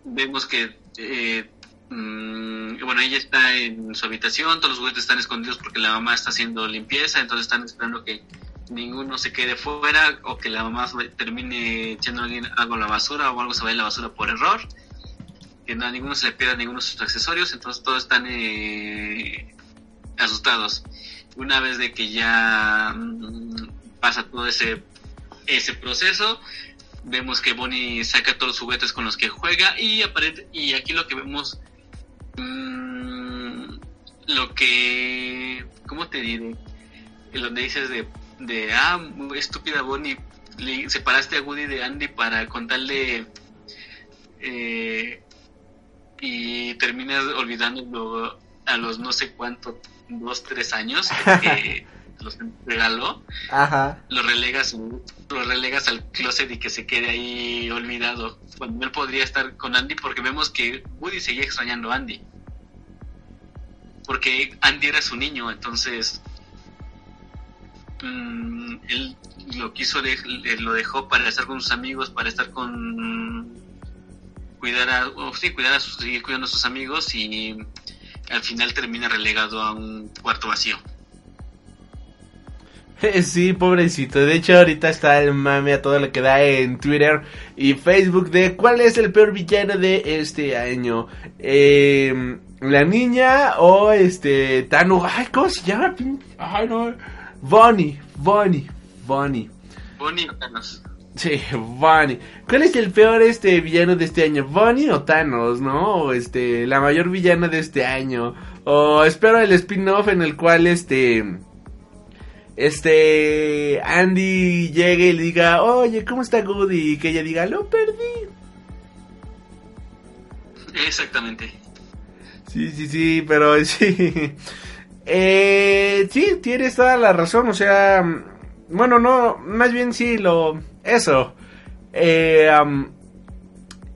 vemos que, eh, mm, bueno, ella está en su habitación, todos los juguetes están escondidos porque la mamá está haciendo limpieza, entonces están esperando que ninguno se quede fuera o que la mamá termine echando algo a la basura o algo se vaya a la basura por error. Que no, a ninguno se le pierda ninguno de sus accesorios, entonces todos están eh, asustados. Una vez de que ya mm, pasa todo ese, ese proceso, vemos que Bonnie saca todos los juguetes con los que juega y aparece, y aquí lo que vemos mmm, lo que ¿cómo te diré? donde dices de de, ah, estúpida Bonnie, le separaste a Woody de Andy para contarle eh, y terminas olvidando a los no sé cuántos, dos, tres años (laughs) que los regaló, Ajá. lo relegas lo relegas al closet y que se quede ahí olvidado. Cuando él podría estar con Andy porque vemos que Woody seguía extrañando a Andy. Porque Andy era su niño entonces Mm, él lo quiso, de, lo dejó para estar con sus amigos, para estar con cuidar a, sí, cuidar a sus, seguir cuidando a sus amigos y al final termina relegado a un cuarto vacío. (laughs) Sí, pobrecito. De hecho, ahorita está el mame a todo lo que da en Twitter y Facebook de cuál es el peor villano de este año. Eh, la niña o este Tanu. Ay, ¿cómo se llama? Ay, no. Bonnie, Bonnie, Bonnie. Bonnie o Thanos. Sí, Bonnie. ¿Cuál es el peor este villano de este año? Bonnie o Thanos, ¿no? O este, la mayor villana de este año. O espero el spin-off en el cual este este Andy llegue y le diga, "Oye, ¿cómo está Goody?" y que ella diga, "Lo perdí." Exactamente. Sí, sí, sí, pero (laughs) sí. Eh, sí, tienes toda la razón, o sea, bueno, no, más bien sí, lo, eso. Eh,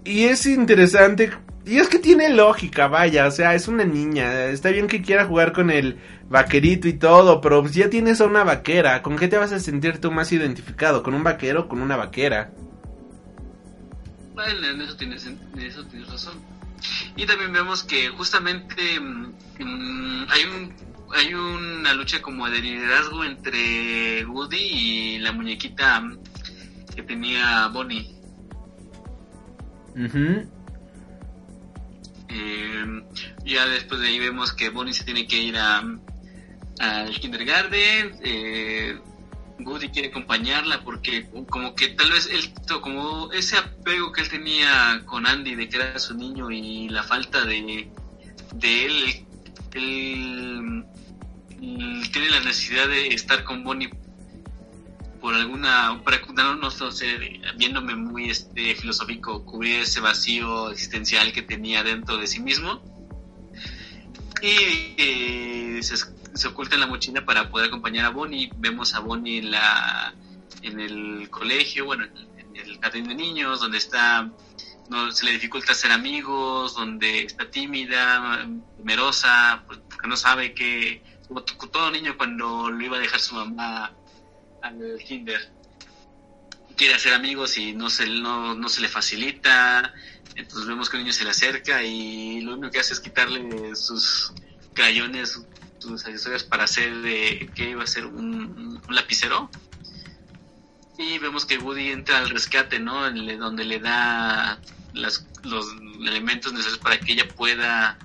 y es interesante, y es que tiene lógica, vaya, o sea, es una niña, está bien que quiera jugar con el vaquerito y todo, pero pues ya tienes a una vaquera, ¿con qué te vas a sentir tú más identificado? ¿Con un vaquero o con una vaquera? Bueno, en eso tienes, en eso tienes razón. Y también vemos que justamente mm, mm, hay un hay una lucha como de liderazgo entre Woody y la muñequita que tenía Bonnie. Em, ya después de ahí vemos que Bonnie se tiene que ir a al kindergarten. Eh, Woody quiere acompañarla porque como que tal vez él, como ese apego que él tenía con Andy de que era su niño y la falta de, de él, él tiene la necesidad de estar con Bonnie por alguna, para no, no sé, viéndome muy este filosófico, cubrir ese vacío existencial que tenía dentro de sí mismo. Y eh, se, oculta en la mochila para poder acompañar a Bonnie. Vemos a Bonnie en, la, en el colegio, bueno, en el jardín de niños, donde está no se le dificulta hacer amigos, donde está tímida, temerosa, porque no sabe que, como todo niño cuando lo iba a dejar su mamá al kinder, quiere hacer amigos y no se, no, no se le facilita, entonces vemos que un niño se le acerca y lo único que hace es quitarle sus crayones, sus accesorios para hacer, eh, ¿qué iba a ser? Un, lapicero. Y vemos que Woody entra al rescate, ¿no? Le- donde le da las- los elementos necesarios para que ella pueda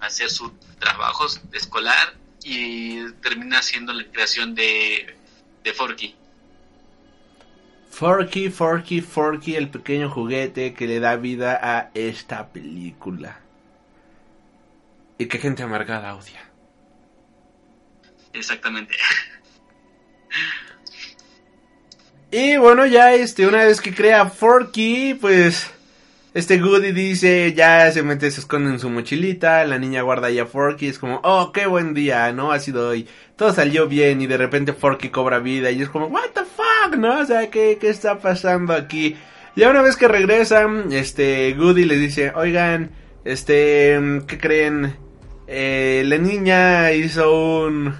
hacer su trabajo escolar y termina haciendo la creación de, de Forky. Forky, Forky, Forky, el pequeño juguete que le da vida a esta película. Y que gente amargada odia. Exactamente. (laughs) Y bueno, ya este, una vez que crea Forky, pues este Goody dice, ya se mete, se esconde en su mochilita, la niña guarda ya Forky, es como, oh, qué buen día, ¿no? Ha sido hoy, todo salió bien y de repente Forky cobra vida y es como, what the fuck, ¿no? O sea, ¿qué, qué está pasando aquí? Ya una vez que regresan, este, Goody les dice, oigan, este, ¿qué creen? Eh, la niña hizo un...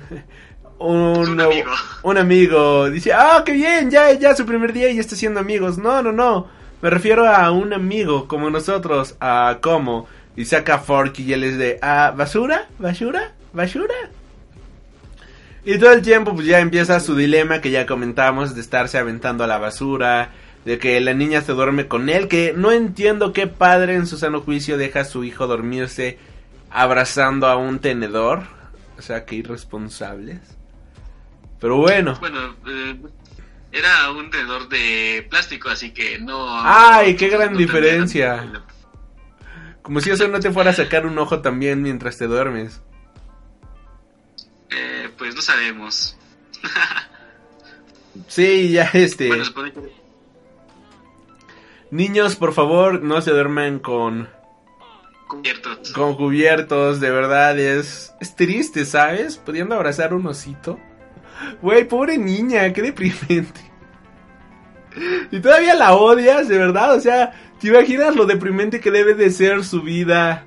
Un, Un amigo. un amigo. Dice, ah, qué bien, ya, ya su primer día y está haciendo amigos. No, no, no. Me refiero a un amigo como nosotros. A cómo. Y saca Forky y él es de, ah, ¿basura? ¿Basura? ¿Basura? Y todo el tiempo pues ya empieza su dilema que ya comentamos de estarse aventando a la basura, de que la niña se duerme con él, que no entiendo qué padre en su sano juicio deja a su hijo dormirse abrazando a un tenedor. O sea, que irresponsables. Pero bueno. Bueno, eh, era un tenedor de plástico, así que no... ¡Ay, qué gran no diferencia! Como si eso no te fuera a sacar un ojo también mientras te duermes. Eh, pues no sabemos. (laughs) Sí, ya este. Bueno, supone que... Niños, por favor, no se duerman con, Cubiertos. con cubiertos. De verdad, es, es triste, ¿sabes? Pudiendo abrazar un osito. Güey, pobre niña, qué deprimente. Y todavía la odias, de verdad. O sea, ¿te imaginas lo deprimente que debe de ser su vida?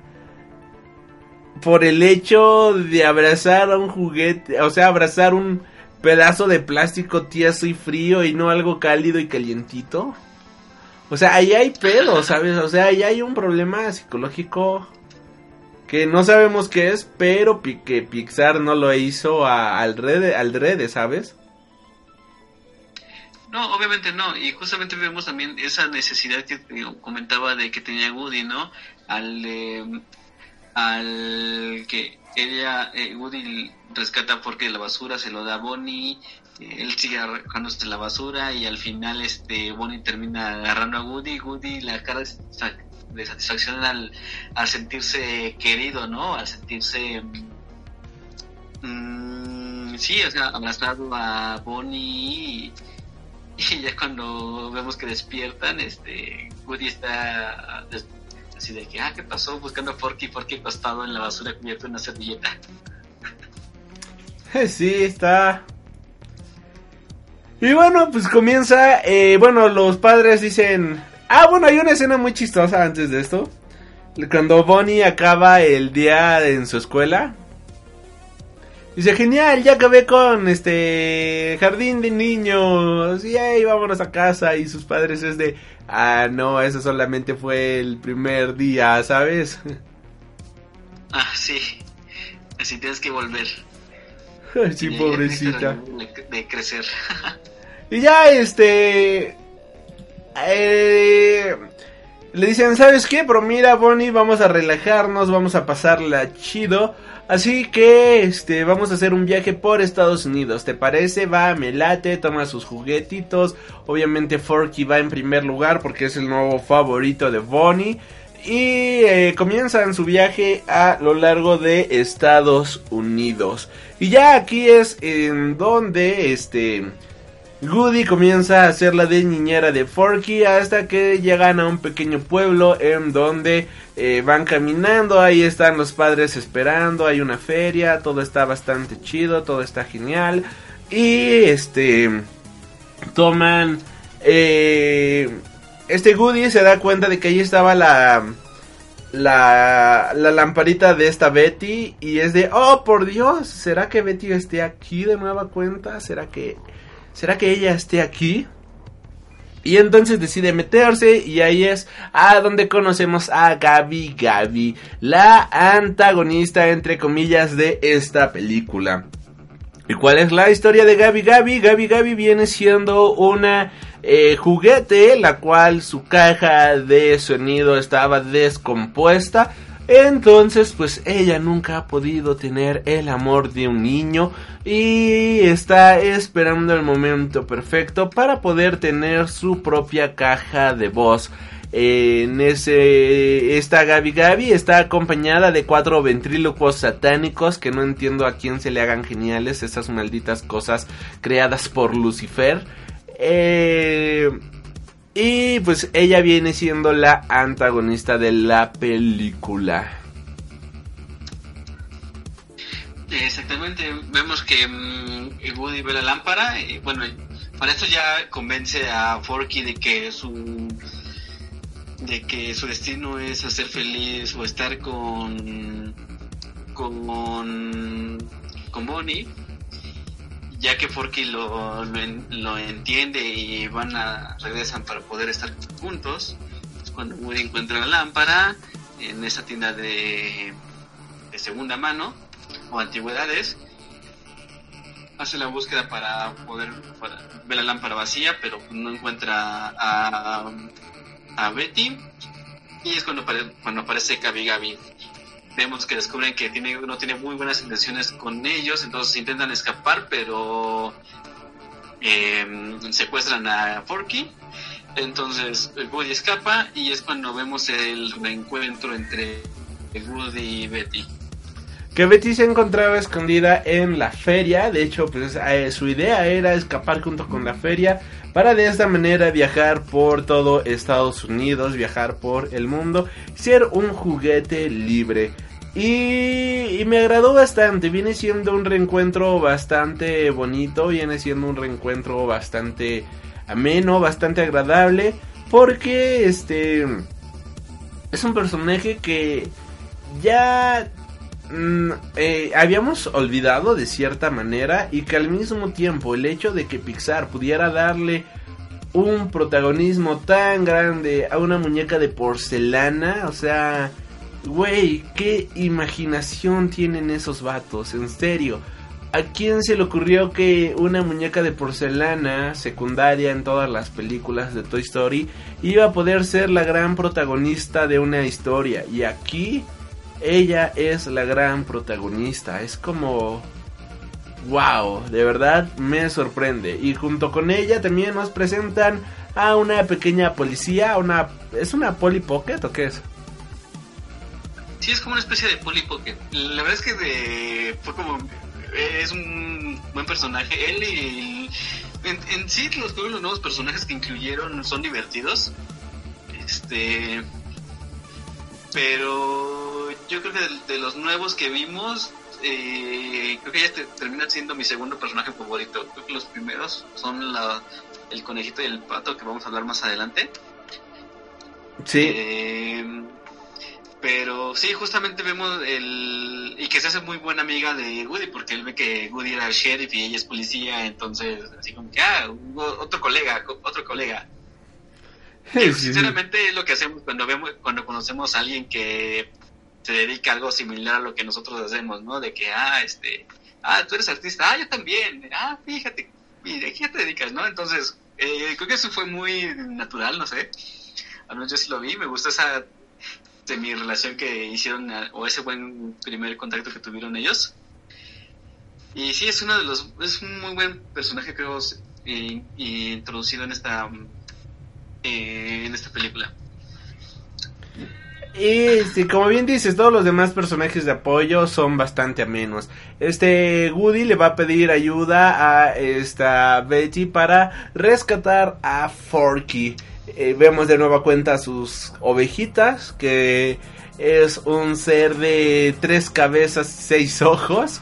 Por el hecho de abrazar a un juguete, o sea, abrazar un pedazo de plástico tieso y frío y no algo cálido y calientito. O sea, ahí hay pedo, ¿sabes? O sea, ahí hay un problema psicológico que no sabemos qué es, pero que Pixar no lo hizo a- al rede, al rede, ¿sabes? No, obviamente no. Y justamente vemos también esa necesidad que comentaba de que tenía Woody, ¿no? Al, eh, al que ella, eh, Woody rescata porque de la basura, se lo da a Bonnie. eh, él sigue arrojándose la basura y al final este Bonnie termina agarrando a Woody. Woody la cara de sa- de satisfacción al, al sentirse querido, ¿no? Al sentirse... mm, sí, o sea, abrazado a Bonnie y, (laughs) y ya cuando vemos que despiertan, este, Woody está así de que, ah, ¿qué pasó? Buscando a Forky, Forky acostado en la basura cubierto en una servilleta. (laughs) Sí, está. Y bueno, pues comienza. eh, bueno, los padres dicen. Ah, bueno, hay una escena muy chistosa antes de esto. Cuando Bonnie acaba el día en su escuela. Dice, genial, ya acabé con este jardín de niños. Y vámonos a casa. Y sus padres es de, ah, no, eso solamente fue el primer día, ¿sabes? (laughs) Ah, sí. Así tienes que volver. (laughs) sí, Y pobrecita. De crecer. (laughs) Y ya, este. eh, le dicen, ¿sabes qué? Pero mira, Bonnie, vamos a relajarnos, vamos a pasarla chido. Así que, este, vamos a hacer un viaje por Estados Unidos. ¿Te parece? Va, me late, toma sus juguetitos. Obviamente Forky va en primer lugar porque es el nuevo favorito de Bonnie. Y eh, comienzan su viaje a lo largo de Estados Unidos. Y ya aquí es en donde, este... Goody comienza a hacer la de niñera de Forky hasta que llegan a un pequeño pueblo en donde eh, van caminando, ahí están los padres esperando, hay una feria, todo está bastante chido, todo está genial y este toman eh, este Woody se da cuenta de que ahí estaba la, la, la lamparita de esta Betty y es de, oh por Dios, ¿será que Betty esté aquí de nueva cuenta? ¿Será que, será que ella esté aquí? Y entonces decide meterse y ahí es a donde conocemos a Gabi Gabi, la antagonista entre comillas de esta película. ¿Y cuál es la historia de Gabi Gabi? Gabi Gabi viene siendo una eh, juguete, la cual su caja de sonido estaba descompuesta. Entonces, pues ella nunca ha podido tener el amor de un niño y está esperando el momento perfecto para poder tener su propia caja de voz. En ese, esta Gabi Gabi está acompañada de cuatro ventrílocos satánicos que no entiendo a quién se le hagan geniales esas malditas cosas creadas por Lucifer. Eh, y pues ella viene siendo la antagonista de la película. Exactamente, vemos que mm, Woody ve la lámpara y bueno, para esto ya convence a Forky de que su de que su destino es hacer feliz o estar con con con Bonnie ya que Forky lo, lo, entiende y van a regresan para poder estar juntos es cuando Woody encuentra la lámpara en esa tienda de, segunda mano o antigüedades hace la búsqueda para poder ver la lámpara vacía pero no encuentra a, a Betty. Y es cuando, cuando aparece Gabi Gabi vemos que descubren que tiene, no tiene muy buenas intenciones con ellos, entonces intentan escapar, pero eh, secuestran a Forky. Entonces Woody escapa y es cuando vemos el reencuentro entre Woody y Betty. Que Betty se encontraba escondida en la feria, de hecho pues eh, su idea era escapar junto con la feria para de esta manera viajar por todo Estados Unidos, viajar por el mundo, ser un juguete libre. Y, me agradó bastante, viene siendo un reencuentro bastante bonito, viene siendo un reencuentro bastante ameno, bastante agradable, porque este es un personaje que ya mm, eh, habíamos olvidado de cierta manera y que al mismo tiempo el hecho de que Pixar pudiera darle un protagonismo tan grande a una muñeca de porcelana, o sea, Güey, qué imaginación tienen esos vatos, en serio. ¿A quién se le ocurrió que una muñeca de porcelana secundaria en todas las películas de Toy Story iba a poder ser la gran protagonista de una historia? Y aquí ella es la gran protagonista. Es como... ¡Wow! De verdad me sorprende. Y junto con ella también nos presentan a una pequeña policía. Una... ¿Es una Polly Pocket o qué es? Sí, es como una especie de Polly Pocket. La verdad es que de, fue como. Es un buen personaje. Él y. En, sí, los, los nuevos personajes que incluyeron son divertidos. Este. Pero yo creo que de, los nuevos que vimos, eh, creo que ya termina siendo mi segundo personaje favorito. Creo que los primeros son la, el conejito y el pato que vamos a hablar más adelante. Sí. Eh, pero sí, justamente vemos el... Y que se hace muy buena amiga de Woody, porque él ve que Woody era el sheriff y ella es policía, entonces así como que, ah, otro colega, otro colega. (laughs) sinceramente es lo que hacemos cuando vemos, cuando conocemos a alguien que se dedica a algo similar a lo que nosotros hacemos, ¿no? De que, ah, este, ah, tú eres artista, ah, yo también, ah, fíjate, ¿y de qué te dedicas, no? Entonces, eh, creo que eso fue muy natural, no sé. Al menos yo sí lo vi, me gusta esa de mi relación que hicieron o ese buen primer contacto que tuvieron ellos. Y sí, es uno de los, es un muy buen personaje creo y, introducido en esta, eh, en esta película. Y como bien dices, todos los demás personajes de apoyo son bastante amenos. Este Woody le va a pedir ayuda a esta Betty para rescatar a Forky. Eh, vemos de nueva cuenta sus ovejitas, que es un ser de tres cabezas y seis ojos.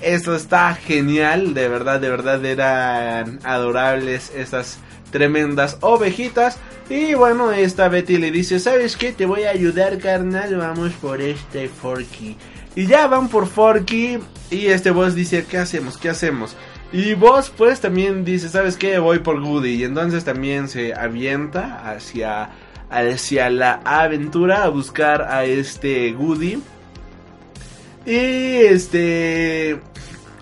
Eso está genial, de verdad, de verdad eran adorables esas tremendas ovejitas. Y bueno, esta Betty le dice, ¿sabes qué? Te voy a ayudar, carnal, vamos por este Forky. Y ya van por Forky y este boss dice, ¿qué hacemos? ¿Qué hacemos? Y vos pues también dice, ¿sabes qué? Voy por Goody. Y entonces también se avienta hacia, hacia la aventura a buscar a este Goody. Y este...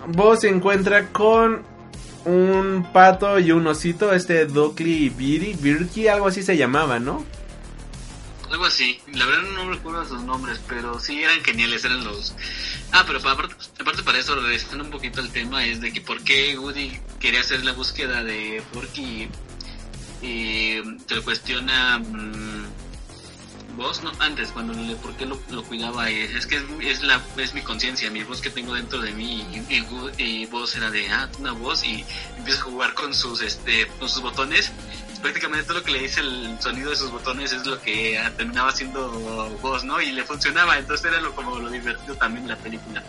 Vos se encuentra con un pato y un osito, este Duckly y Birky, algo así se llamaba, ¿no? Algo así, la verdad no recuerdo sus nombres, pero sí eran geniales, eran los... Ah, pero aparte, aparte para eso, regresando un poquito al tema, es de que por qué Woody quería hacer la búsqueda de Porky y te lo cuestiona mm, vos, no, antes, cuando le, por qué lo, lo cuidaba, es, es que es, es la, es mi conciencia, mi voz que tengo dentro de mí y, y, vos era de, ah, una voz y empieza a jugar con sus, este, con sus botones prácticamente todo lo que le dice el sonido de sus botones es lo que ah, terminaba siendo voz, ¿no? Y le funcionaba, entonces era lo, como lo divertido también de la película.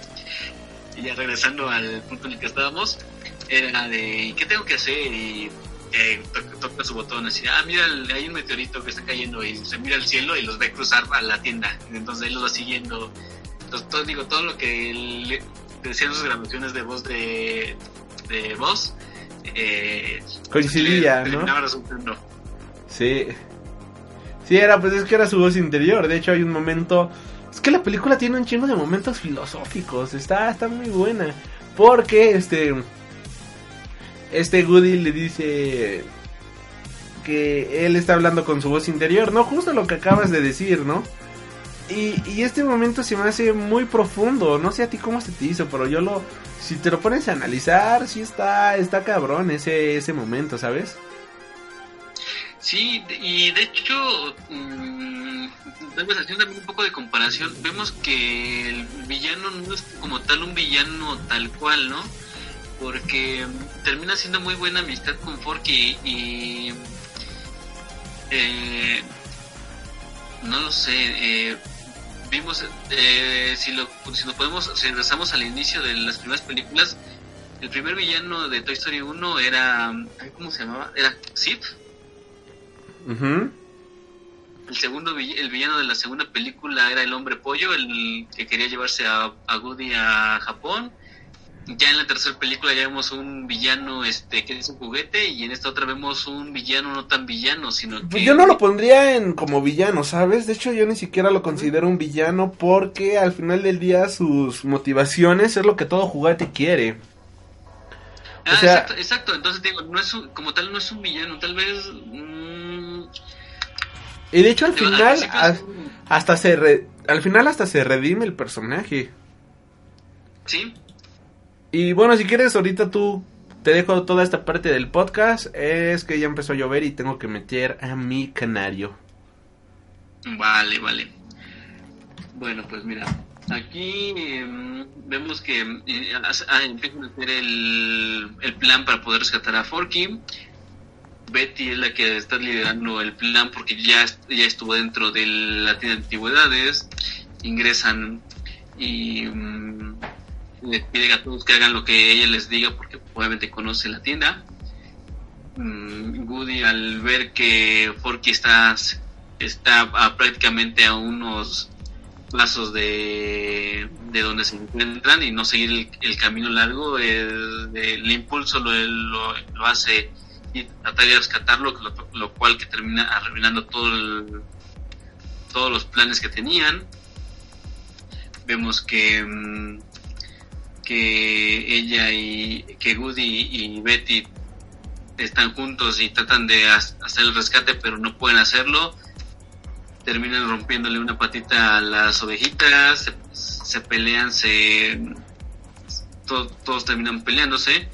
Y ya regresando al punto en el que estábamos, era de, ¿qué tengo que hacer? Y eh, to- toca su botón, así, ah, mira, hay un meteorito que está cayendo y se mira al cielo y los ve cruzar a la tienda. Entonces él los va siguiendo. Entonces, todo, digo, todo lo que le decían sus grabaciones de voz de, de voz, eh, Coincidía, le ¿no? resultando. Sí. Sí, era, pues es que era su voz interior. De hecho, hay un momento. Es que la película tiene un chingo de momentos filosóficos. Está, está muy buena. Porque este. Este Goody le dice. Que él está hablando con su voz interior. No, justo lo que acabas de decir, ¿no? Y, y este momento se me hace muy profundo. No sé a ti cómo se te hizo, pero yo lo. Si te lo pones a analizar, sí está, está cabrón ese, ese momento, ¿sabes? Sí, y de hecho, mm, vez haciendo también un poco de comparación, vemos que el villano no es como tal un villano tal cual, ¿no? Porque termina siendo muy buena amistad con Forky y... eh, no lo sé, eh, vimos, eh, si lo si lo podemos, si regresamos al inicio de las primeras películas, el primer villano de Toy Story 1 era, ¿cómo se llamaba? Era Sid. Ujú. El segundo el villano de la segunda película era el hombre pollo, el que quería llevarse a, a Woody a Japón. Ya en la tercera película ya vemos un villano este que es un juguete y en esta otra vemos un villano no tan villano, sino que Pues yo no lo pondría en como villano, ¿sabes? De hecho, yo ni siquiera lo considero un villano porque al final del día sus motivaciones es lo que todo juguete quiere. Ah, o sea- exacto, exacto, entonces digo, no es un- como tal no es un villano, tal vez mm, Y de hecho al final a- hasta se re- al final hasta se redime el personaje. sí, Y bueno, si quieres ahorita tú te dejo toda esta parte del podcast, es que ya empezó a llover y tengo que meter a mi canario. Vale, vale. Bueno, pues mira, aquí em, vemos que em, eh, ah, empiezan a hacer el, el plan para poder rescatar a Forky. Betty es la que está liderando el plan porque ya, ya estuvo dentro de la de antigüedades. Ingresan y mm, les piden a todos que hagan lo que ella les diga porque obviamente conoce la tienda. Mm, Woody al ver que Forky está está a prácticamente a unos pasos de, de donde se encuentran y no seguir el, camino largo, el, impulso lo, lo, hace y tratar de rescatarlo, lo, lo cual que termina arruinando todo el- todos los planes que tenían. Vemos que mm, que ella y que Woody y Betty están juntos y tratan de ha- hacer el rescate pero no pueden hacerlo terminan rompiéndole una patita a las ovejitas, se, se pelean, se to- todos terminan peleándose,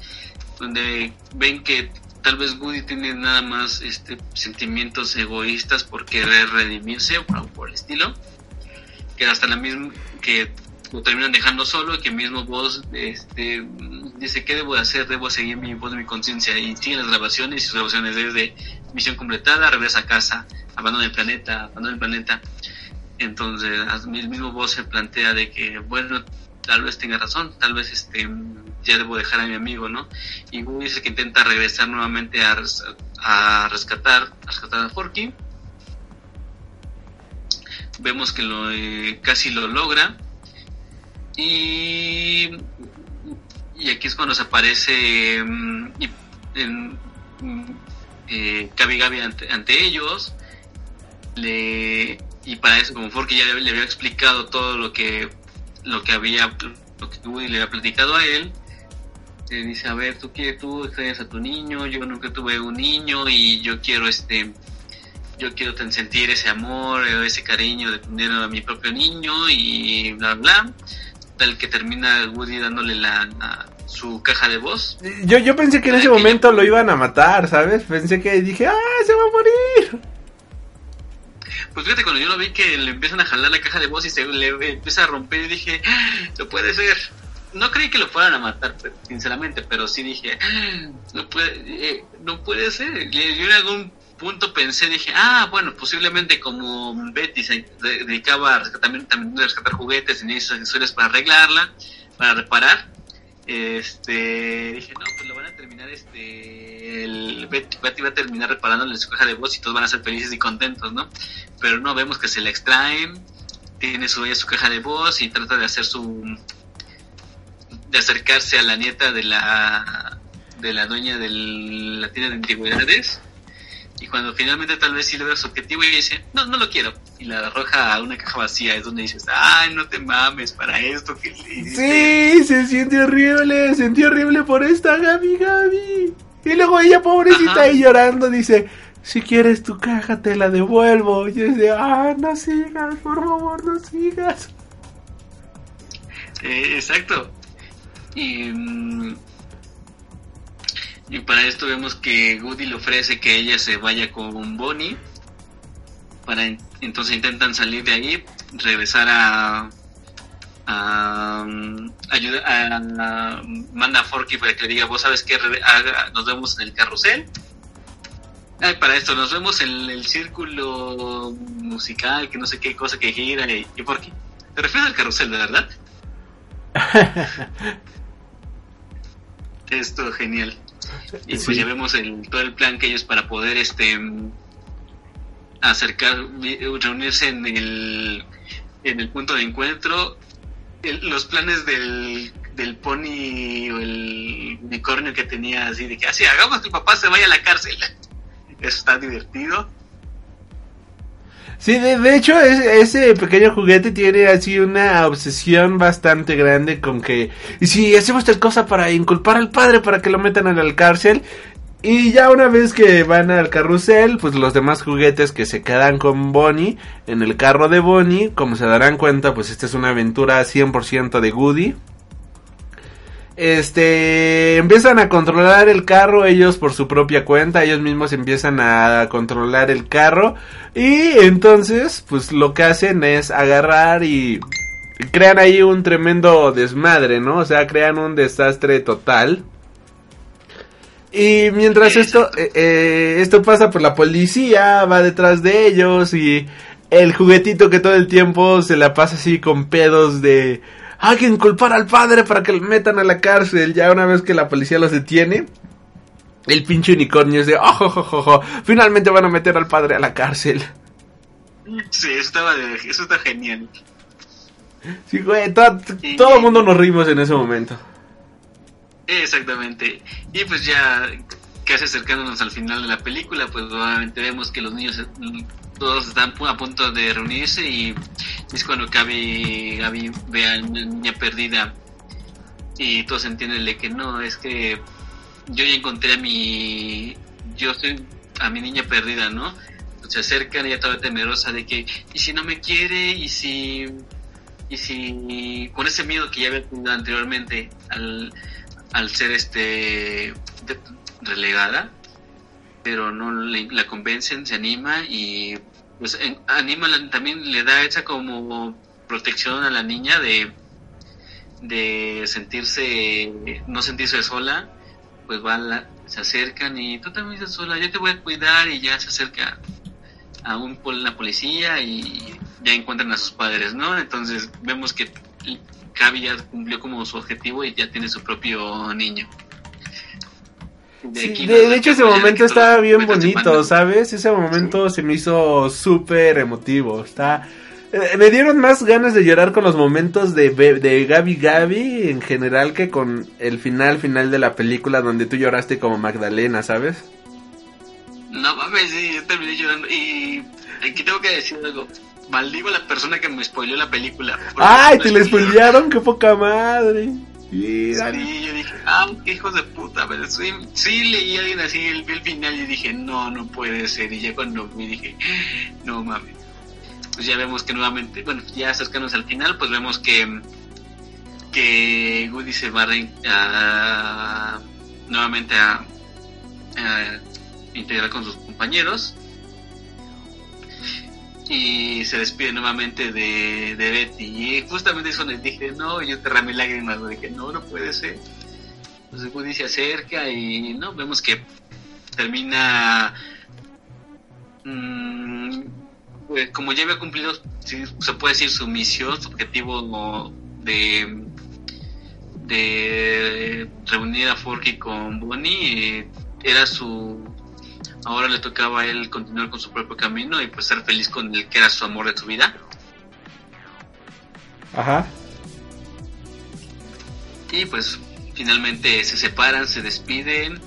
donde ven que tal vez Woody tiene nada más este sentimientos egoístas por querer redimirse o por el estilo, que hasta la misma que lo terminan dejando solo y que mismo voz este dice qué debo de hacer debo seguir mi voz de mi conciencia y sigue las grabaciones y sus grabaciones desde misión completada regresa a casa abandona el planeta abandona el planeta entonces el mismo voz se plantea de que bueno tal vez tenga razón tal vez este ya debo dejar a mi amigo no y dice que intenta regresar nuevamente a, res- a rescatar, a rescatar a Forky. Vemos que lo, eh, casi lo logra. Y, y aquí es cuando se aparece mm, y- en- mm, eh, Gabi ante, ante ellos. Le, y para eso, como Forky ya le, había explicado todo lo que, lo que había, lo que Woody le había platicado a él, le dice, a ver, tú quieres, tú extrañas a tu niño, yo nunca tuve un niño y yo quiero este, yo quiero sentir ese amor, ese cariño de mi propio niño y bla bla, tal que termina Woody dándole la, la- su caja de voz. Yo, yo pensé que en ese momento lo iban a matar, ¿sabes? Pensé que dije, ¡ah, se va a morir! Pues fíjate, cuando yo lo vi que le empiezan a jalar la caja de voz y se le empieza a romper, y dije, "Ah, no puede ser. No creí que lo fueran a matar, sinceramente, pero sí dije, "Ah, no puede, eh, no puede ser. Yo en algún punto pensé, dije, ah, bueno, posiblemente como Betty se de- dedicaba a rescatar, también, rescatar juguetes y hizo accesorios para arreglarla, para reparar. Este, dije, no, pues lo van a terminar, este, el Betty, va a terminar reparándole su caja de voz y todos van a ser felices y contentos, ¿no? Pero no, vemos que se la extraen, tiene su, su caja de voz y trata de hacer su, de acercarse a la nieta de la, de la dueña de la tienda de antigüedades. Y cuando finalmente tal vez sí logra su objetivo y dice, no, no lo quiero. Y la arroja a una caja vacía, es donde dices, ay, no te mames para esto que le hiciste". Sí, se siente horrible, sentí horrible por esta Gaby Gaby. Y luego ella, pobrecita, Ajá. ahí llorando, dice, si quieres tu caja te la devuelvo. Y yo dice, ah, no sigas, por favor, no sigas. Eh, exacto. Y, mm, y para esto vemos que Woody le ofrece que ella se vaya con Bonnie. Para en- entonces intentan salir de ahí, regresar a a, mm, ayuda a, a- manda a Forky para que le diga, vos sabes que nos vemos en el carrusel. Ay, para esto nos vemos en el círculo musical, que no sé qué cosa que gira y, y Forky. ¿Te refieres al carrusel, de verdad? (laughs) Esto genial. Y pues ya vemos el, todo el plan que ellos para poder este acercar, reunirse en el, en el punto de encuentro. El- los planes del, del pony o el unicornio que tenía así de que así hagamos que el papá se vaya a la cárcel. (laughs) Eso está divertido. Sí, de, de hecho, es- ese pequeño juguete tiene así una obsesión bastante grande con que, y si hacemos tal cosa para inculpar al padre para que lo metan en la cárcel, y ya una vez que van al carrusel, pues los demás juguetes que se quedan con Bonnie en el carro de Bonnie, como se darán cuenta, pues esta es una aventura 100% de Goody. Este, empiezan a controlar el carro ellos por su propia cuenta, ellos mismos empiezan a controlar el carro y entonces, pues lo que hacen es agarrar y crean ahí un tremendo desmadre, ¿no? O sea, crean un desastre total. Y mientras esto, (clears throat) eh, eh, esto pasa, pues la policía va detrás de ellos y el juguetito que todo el tiempo se la pasa así con pedos de hay que inculpar al padre para que lo metan a la cárcel. Ya una vez que la policía los detiene, el pinche unicornio es de oh, jo, jo, jo, jo, finalmente van a meter al padre a la cárcel. Sí, eso, estaba de- eso está genial. Sí, güey, to- Y- todo el mundo nos rimos en ese momento. Exactamente. Y pues ya casi acercándonos al final de la película, pues obviamente vemos que los niños todos están a punto de reunirse y es cuando Gaby, Gaby ve a una niña perdida y todos entienden de que no, es que yo ya encontré a mi, yo soy a mi niña perdida, ¿no? Se acercan ella toda temerosa de que, y si no me quiere, y si, y si, con ese miedo que ya había tenido anteriormente al, al ser este relegada, pero no le- la convencen, se anima y pues en- anima también le da esa como protección a la niña de de sentirse no sentirse sola, pues va la- se acercan y tú también estás sola, yo te voy a cuidar y ya se acerca a un la policía y ya encuentran a sus padres, ¿no? Entonces vemos que Gaby ya cumplió como su objetivo y ya tiene su propio niño. De, Sí, aquí, de, ¿no? de hecho ese (laughs) momento estaba bien bonito. ¿sabes? Ese momento se me hizo súper emotivo. Está... eh, me dieron más ganas de llorar con los momentos de, de Gaby Gaby en general que con el final final de la película donde tú lloraste como Magdalena, ¿sabes? No mames, sí, yo terminé llorando. Y aquí tengo que decir algo. Maldigo a la persona que me spoileó la película. ¡Ay, te spoileó. spoilearon! ¡Qué poca madre! Sí, yo dije, ah, qué hijos de puta, pero sí, sí leí a alguien así, el, el final y dije, no, no puede ser. Y ya cuando me dije, no mames. Pues ya vemos que nuevamente, bueno, ya acercándonos al final, pues vemos que, que Woody se va a a- nuevamente a, a integrar con sus compañeros. Y se despide nuevamente de, de Betty. Y justamente eso les dije, no, yo derramé lágrimas, dije, no, no puede ser. Entonces Woody se acerca y no, vemos que termina. mm, pues, como ya había cumplido, sí, se puede decir, su misión, su objetivo de, de reunir a Forky con Bonnie, eh, era su. Ahora le tocaba a él continuar con su propio camino y pues ser feliz con el que era su amor de su vida. Ajá. Y pues finalmente se separan, se despiden.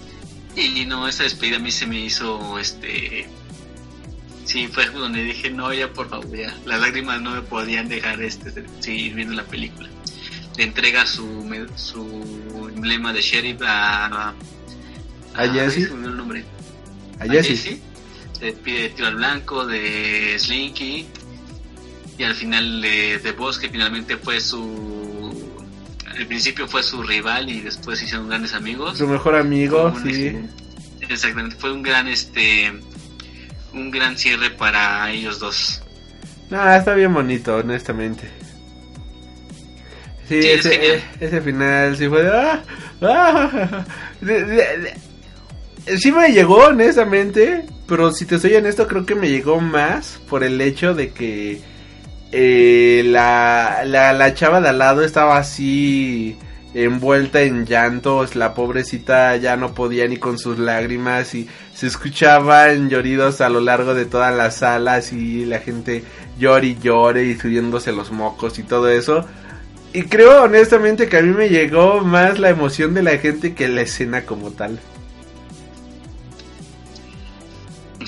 Y no, esa despedida a mí se me hizo, este... Sí, fue donde dije, no, ya por favor, ya. Las lágrimas no me podían dejar este, seguir viendo la película. Le entrega su, su emblema de sheriff a... ¿A Jesse? ay, se me olvidó el nombre. A A Jesse. Jesse. Se despide de Tiro al Blanco, de Slinky. Y al final de, de Boss, que finalmente fue su. Al principio fue su rival y después hicieron grandes amigos. Su mejor amigo, un, sí. este, exactamente, fue un gran este. Un gran cierre para ellos dos. No, está bien bonito, honestamente. Sí, Sí, es ese, final sí fue de... ¡ah! ¡ah! (laughs) De- de- sí me llegó, honestamente, pero si te soy honesto, creo que me llegó más por el hecho de que eh, la, la, la chava de al lado estaba así envuelta en llantos, la pobrecita ya no podía ni con sus lágrimas y se escuchaban lloridos a lo largo de todas las salas y la gente llore y llore y subiéndose los mocos y todo eso. Y creo honestamente que a mí me llegó más la emoción de la gente que la escena como tal.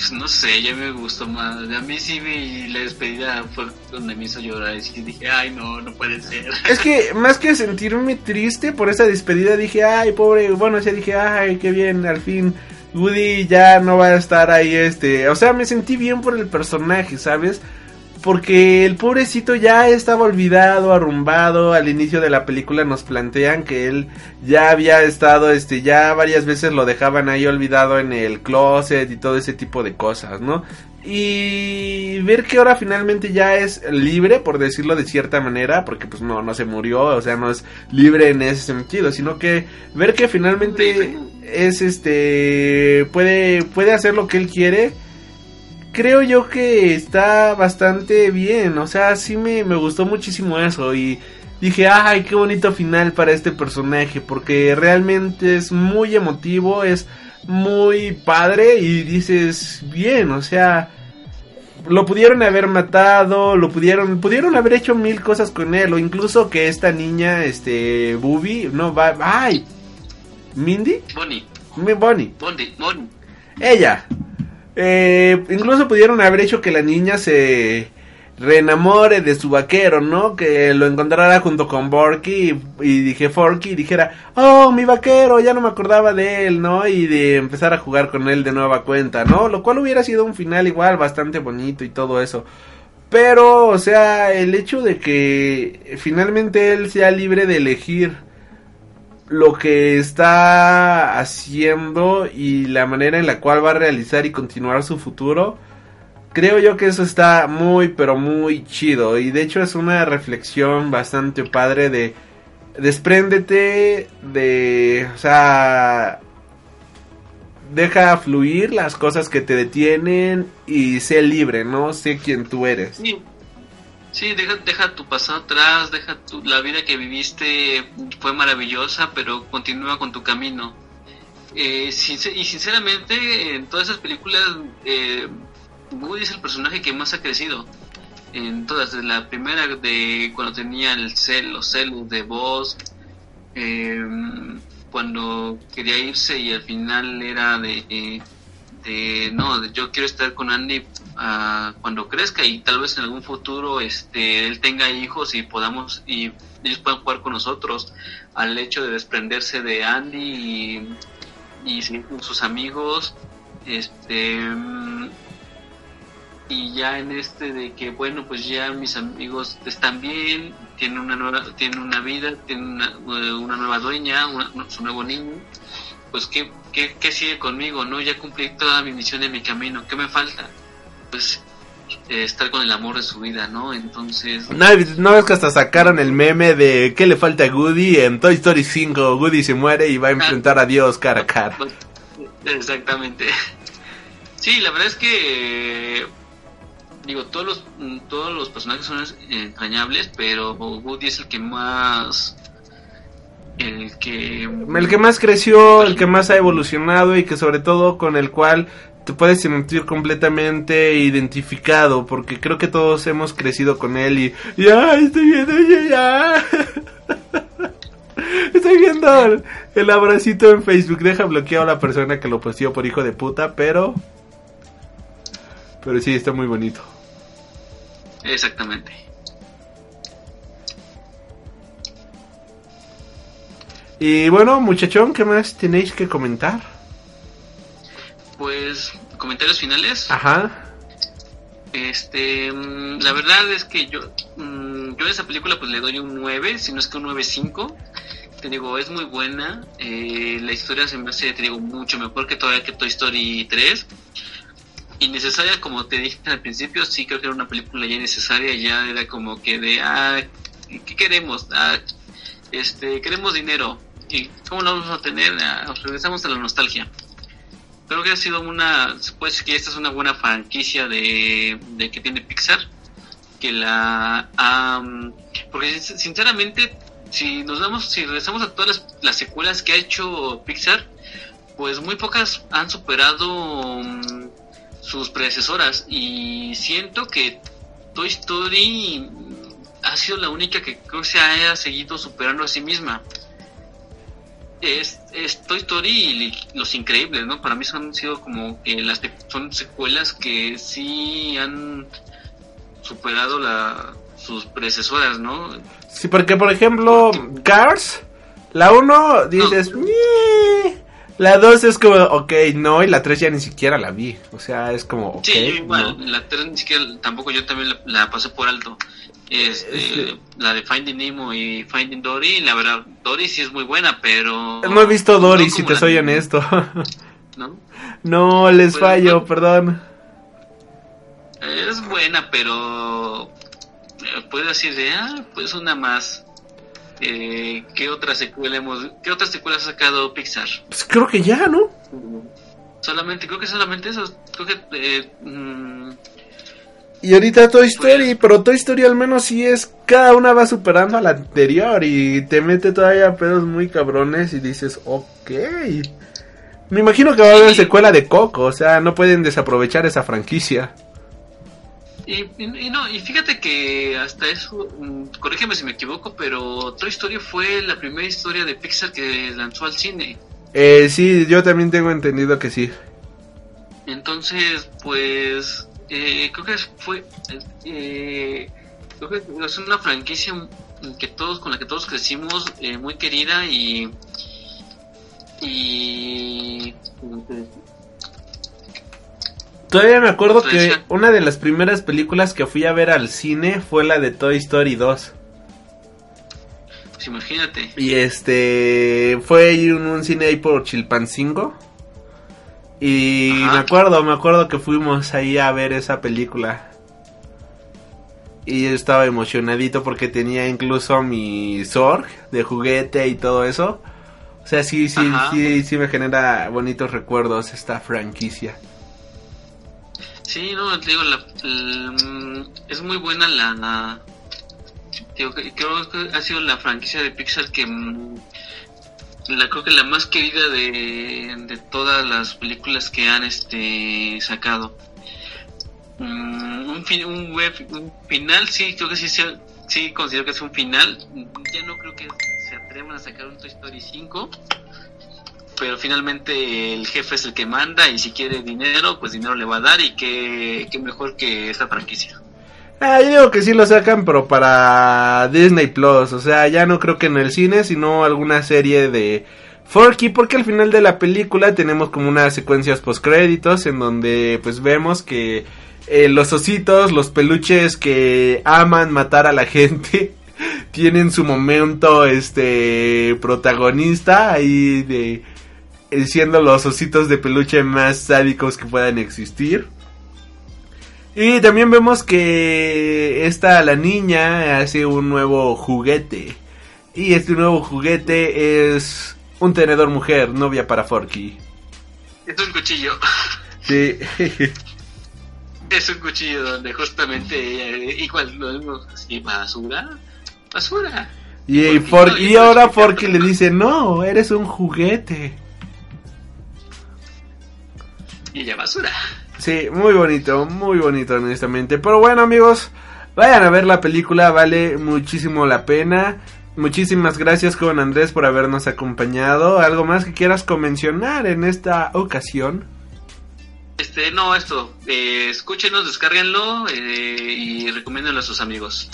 Pues no sé, ya me gustó más. A mí sí vi la despedida fue donde me hizo llorar. Y dije, ay, no, no puede ser. Es que más que sentirme triste por esa despedida dije, ay, pobre, bueno, sí dije, ay, qué bien, al fin Woody ya no va a estar ahí, este, o sea, me sentí bien por el personaje, ¿sabes? Porque el pobrecito ya estaba olvidado, arrumbado, al inicio de la película nos plantean que él ya había estado, este, ya varias veces lo dejaban ahí olvidado en el closet y todo ese tipo de cosas, ¿no? Y ver que ahora finalmente ya es libre, por decirlo de cierta manera, porque pues no, no se murió, o sea, no es libre en ese sentido, sino que ver que finalmente es este, puede, puede hacer lo que él quiere, creo yo que está bastante bien, o sea, sí me, me gustó muchísimo eso y dije, ay, qué bonito final para este personaje, porque realmente es muy emotivo, es muy padre y dices, bien, o sea, lo pudieron haber matado, lo pudieron, pudieron haber hecho mil cosas con él, o incluso que esta niña, este, Bubi, no, va, ay, Mindy, Bonnie, Bonnie, Bonnie, Bonnie. ella. Eh, incluso pudieron haber hecho que la niña se reenamore de su vaquero, ¿no? Que lo encontrara junto con Borky y, dije Forky y dijera, oh, mi vaquero, ya no me acordaba de él, ¿no? Y de empezar a jugar con él de nueva cuenta, ¿no? Lo cual hubiera sido un final igual bastante bonito y todo eso. Pero, o sea, el hecho de que finalmente él sea libre de elegir lo que está haciendo y la manera en la cual va a realizar y continuar su futuro, creo yo que eso está muy, pero muy chido. Y de hecho es una reflexión bastante padre de despréndete de, o sea, deja fluir las cosas que te detienen y sé libre, ¿no? Sé quién tú eres. Sí, sí deja, deja tu pasado atrás, deja tu, la vida que viviste fue maravillosa, pero continúa con tu camino. Eh, y sinceramente, en todas esas películas, eh, Woody es el personaje que más ha crecido. En todas, desde la primera de cuando tenía el cel, los celos de voz, eh, cuando quería irse y al final era de, no, yo quiero estar con Andy ah, cuando crezca y tal vez en algún futuro este él tenga hijos y podamos y ellos puedan jugar con nosotros. Al hecho de desprenderse de Andy y, con sus amigos este y ya en este de que bueno pues ya mis amigos están bien tienen una nueva tienen una vida tienen una, eh, una nueva dueña una- su nuevo niño pues ¿qué, qué, qué sigue conmigo no ya cumplí toda mi misión en mi camino qué me falta pues eh, estar con el amor de su vida no entonces No, no ves que hasta sacaron el meme de ¿qué le falta a Woody? En Toy Story 5 Woody se muere y va a enfrentar a Dios cara a cara. (laughs) Exactamente. Sí, la verdad es que digo todos los todos los personajes son entrañables, pero Woody es el que más el que El que más creció, el que más ha evolucionado y que sobre todo con el cual te puedes sentir completamente identificado porque creo que todos hemos crecido con él y ya estoy viendo ya, ya. (laughs) Estoy viendo el, el abracito en Facebook. Deja bloqueado a la persona que lo posteó por hijo de puta, pero pero sí está muy bonito. exactamente. Y bueno, muchachón, ¿qué más tenéis que comentar? Pues comentarios finales. Ajá. Este, mm, la verdad es que yo, mm, yo a esa película pues le doy un 9, si no es que un 9.5. Te digo, es muy buena. eh, la historia se me hace, te digo, mucho mejor que todavía que Toy Story 3. Innecesaria, como te dije (laughs) al principio, sí creo que era una película ya innecesaria, ya era como que de, ah, ¿qué queremos? Ah, este, queremos dinero. ¿Y cómo lo vamos a tener? Regresamos a la nostalgia creo que ha sido una decir que esta es una buena franquicia de, de que tiene Pixar que la am, porque sin- sinceramente si nos damos si regresamos a todas las, las secuelas que ha hecho Pixar pues muy pocas han superado mm, sus predecesoras y siento que Toy Story ha sido la única que creo que se haya seguido superando a sí misma es, Toy Story y Los Increíbles, ¿no? Para mí son sido como que las son secuelas que sí han superado la, sus predecesoras, ¿no? Sí, porque por ejemplo, Cars, la 1 dices, la 2 es como, ok, no, y la 3 ya ni siquiera la vi. O sea, es como, ok. sí, yo igual, no. la 3 ni siquiera, tampoco yo también la, la pasé por alto. Este, Este- La de Finding Nemo y Finding Dory, la verdad, Dory sí es muy buena, pero... No he visto Dory, no si te la- soy honesto. (laughs) ¿no? no, les Pues, fallo, no. perdón. Es buena, pero eh, puedes decir de, ah, pues una más. Eh, ¿Qué otra secuela hemos, qué otras secuelas ha sacado Pixar? Pues creo que ya, ¿no? Solamente, creo que solamente eso. Creo que, eh, mm, Y ahorita Toy Story, pero Toy Story al menos sí es, cada una va superando a la anterior y te mete todavía pedos muy cabrones y dices, ok. Me imagino que va a haber secuela de Coco, o sea, no pueden desaprovechar esa franquicia. y, y- y no, y fíjate que hasta eso, mm, corrígeme si me equivoco, pero Toy Story fue la primera historia de Pixar que lanzó al cine. Eh, sí, yo también tengo entendido que sí. Entonces, pues, eh, creo que fue, eh, creo que es una franquicia que todos, con la que todos crecimos, eh, muy querida y, y, Todavía me acuerdo que una de las primeras películas que fui a ver al cine fue la de Toy Story 2. pues imagínate, Y este fue un, un cine ahí por Chilpancingo. Y Ajá. me acuerdo, me acuerdo que fuimos ahí a ver esa película. Y yo estaba emocionadito porque tenía incluso mi Zorg de juguete y todo eso. O sea, sí, sí, Ajá. sí, sí me genera bonitos recuerdos esta franquicia. sí, no, te digo, la, mm, es muy buena la, la- digo, creo que ha sido la franquicia de Pixar que, la creo que la más querida de, de todas las películas que han este sacado. Mm, un, fin- un, web, un final, sí, creo que sí, sí, considero que es un final. Ya no creo que se atrevan a sacar un Toy Story 5. Pero finalmente el jefe es el que manda y si quiere dinero, pues dinero le va a dar y qué, qué mejor que esta franquicia. Ah, yo digo que sí lo sacan, pero para Disney Plus. O sea, ya no creo que en el cine, sino alguna serie de Forky, porque al final de la película tenemos como unas secuencias postcréditos en donde pues vemos que eh, los ositos, los peluches que aman matar a la gente, (laughs) tienen su momento este protagonista ahí de eh, siendo los ositos de peluche más sádicos que puedan existir. Y también vemos que esta la niña hace un nuevo juguete. Y este nuevo juguete es un tenedor mujer, novia para Forky. Es un cuchillo. Sí. (laughs) Es un cuchillo donde justamente eh, igual lo vemos así, basura, basura. y, Forky, no, y ahora Forky le dice, no, eres un juguete. Y ella basura. Sí, muy bonito, muy bonito honestamente. Pero bueno amigos, vayan a ver la película, vale muchísimo la pena. Muchísimas gracias con Andrés por habernos acompañado. ¿Algo más que quieras convencionar en esta ocasión? Este, no, esto, eh, escúchenos, descárguenlo eh, y recomiéndenlo a sus amigos.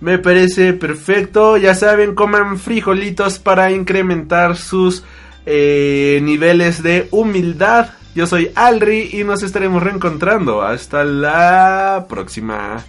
Me parece perfecto. Ya saben, coman frijolitos para incrementar sus eh, niveles de humildad. Yo soy Alri y nos estaremos reencontrando. Hasta la próxima.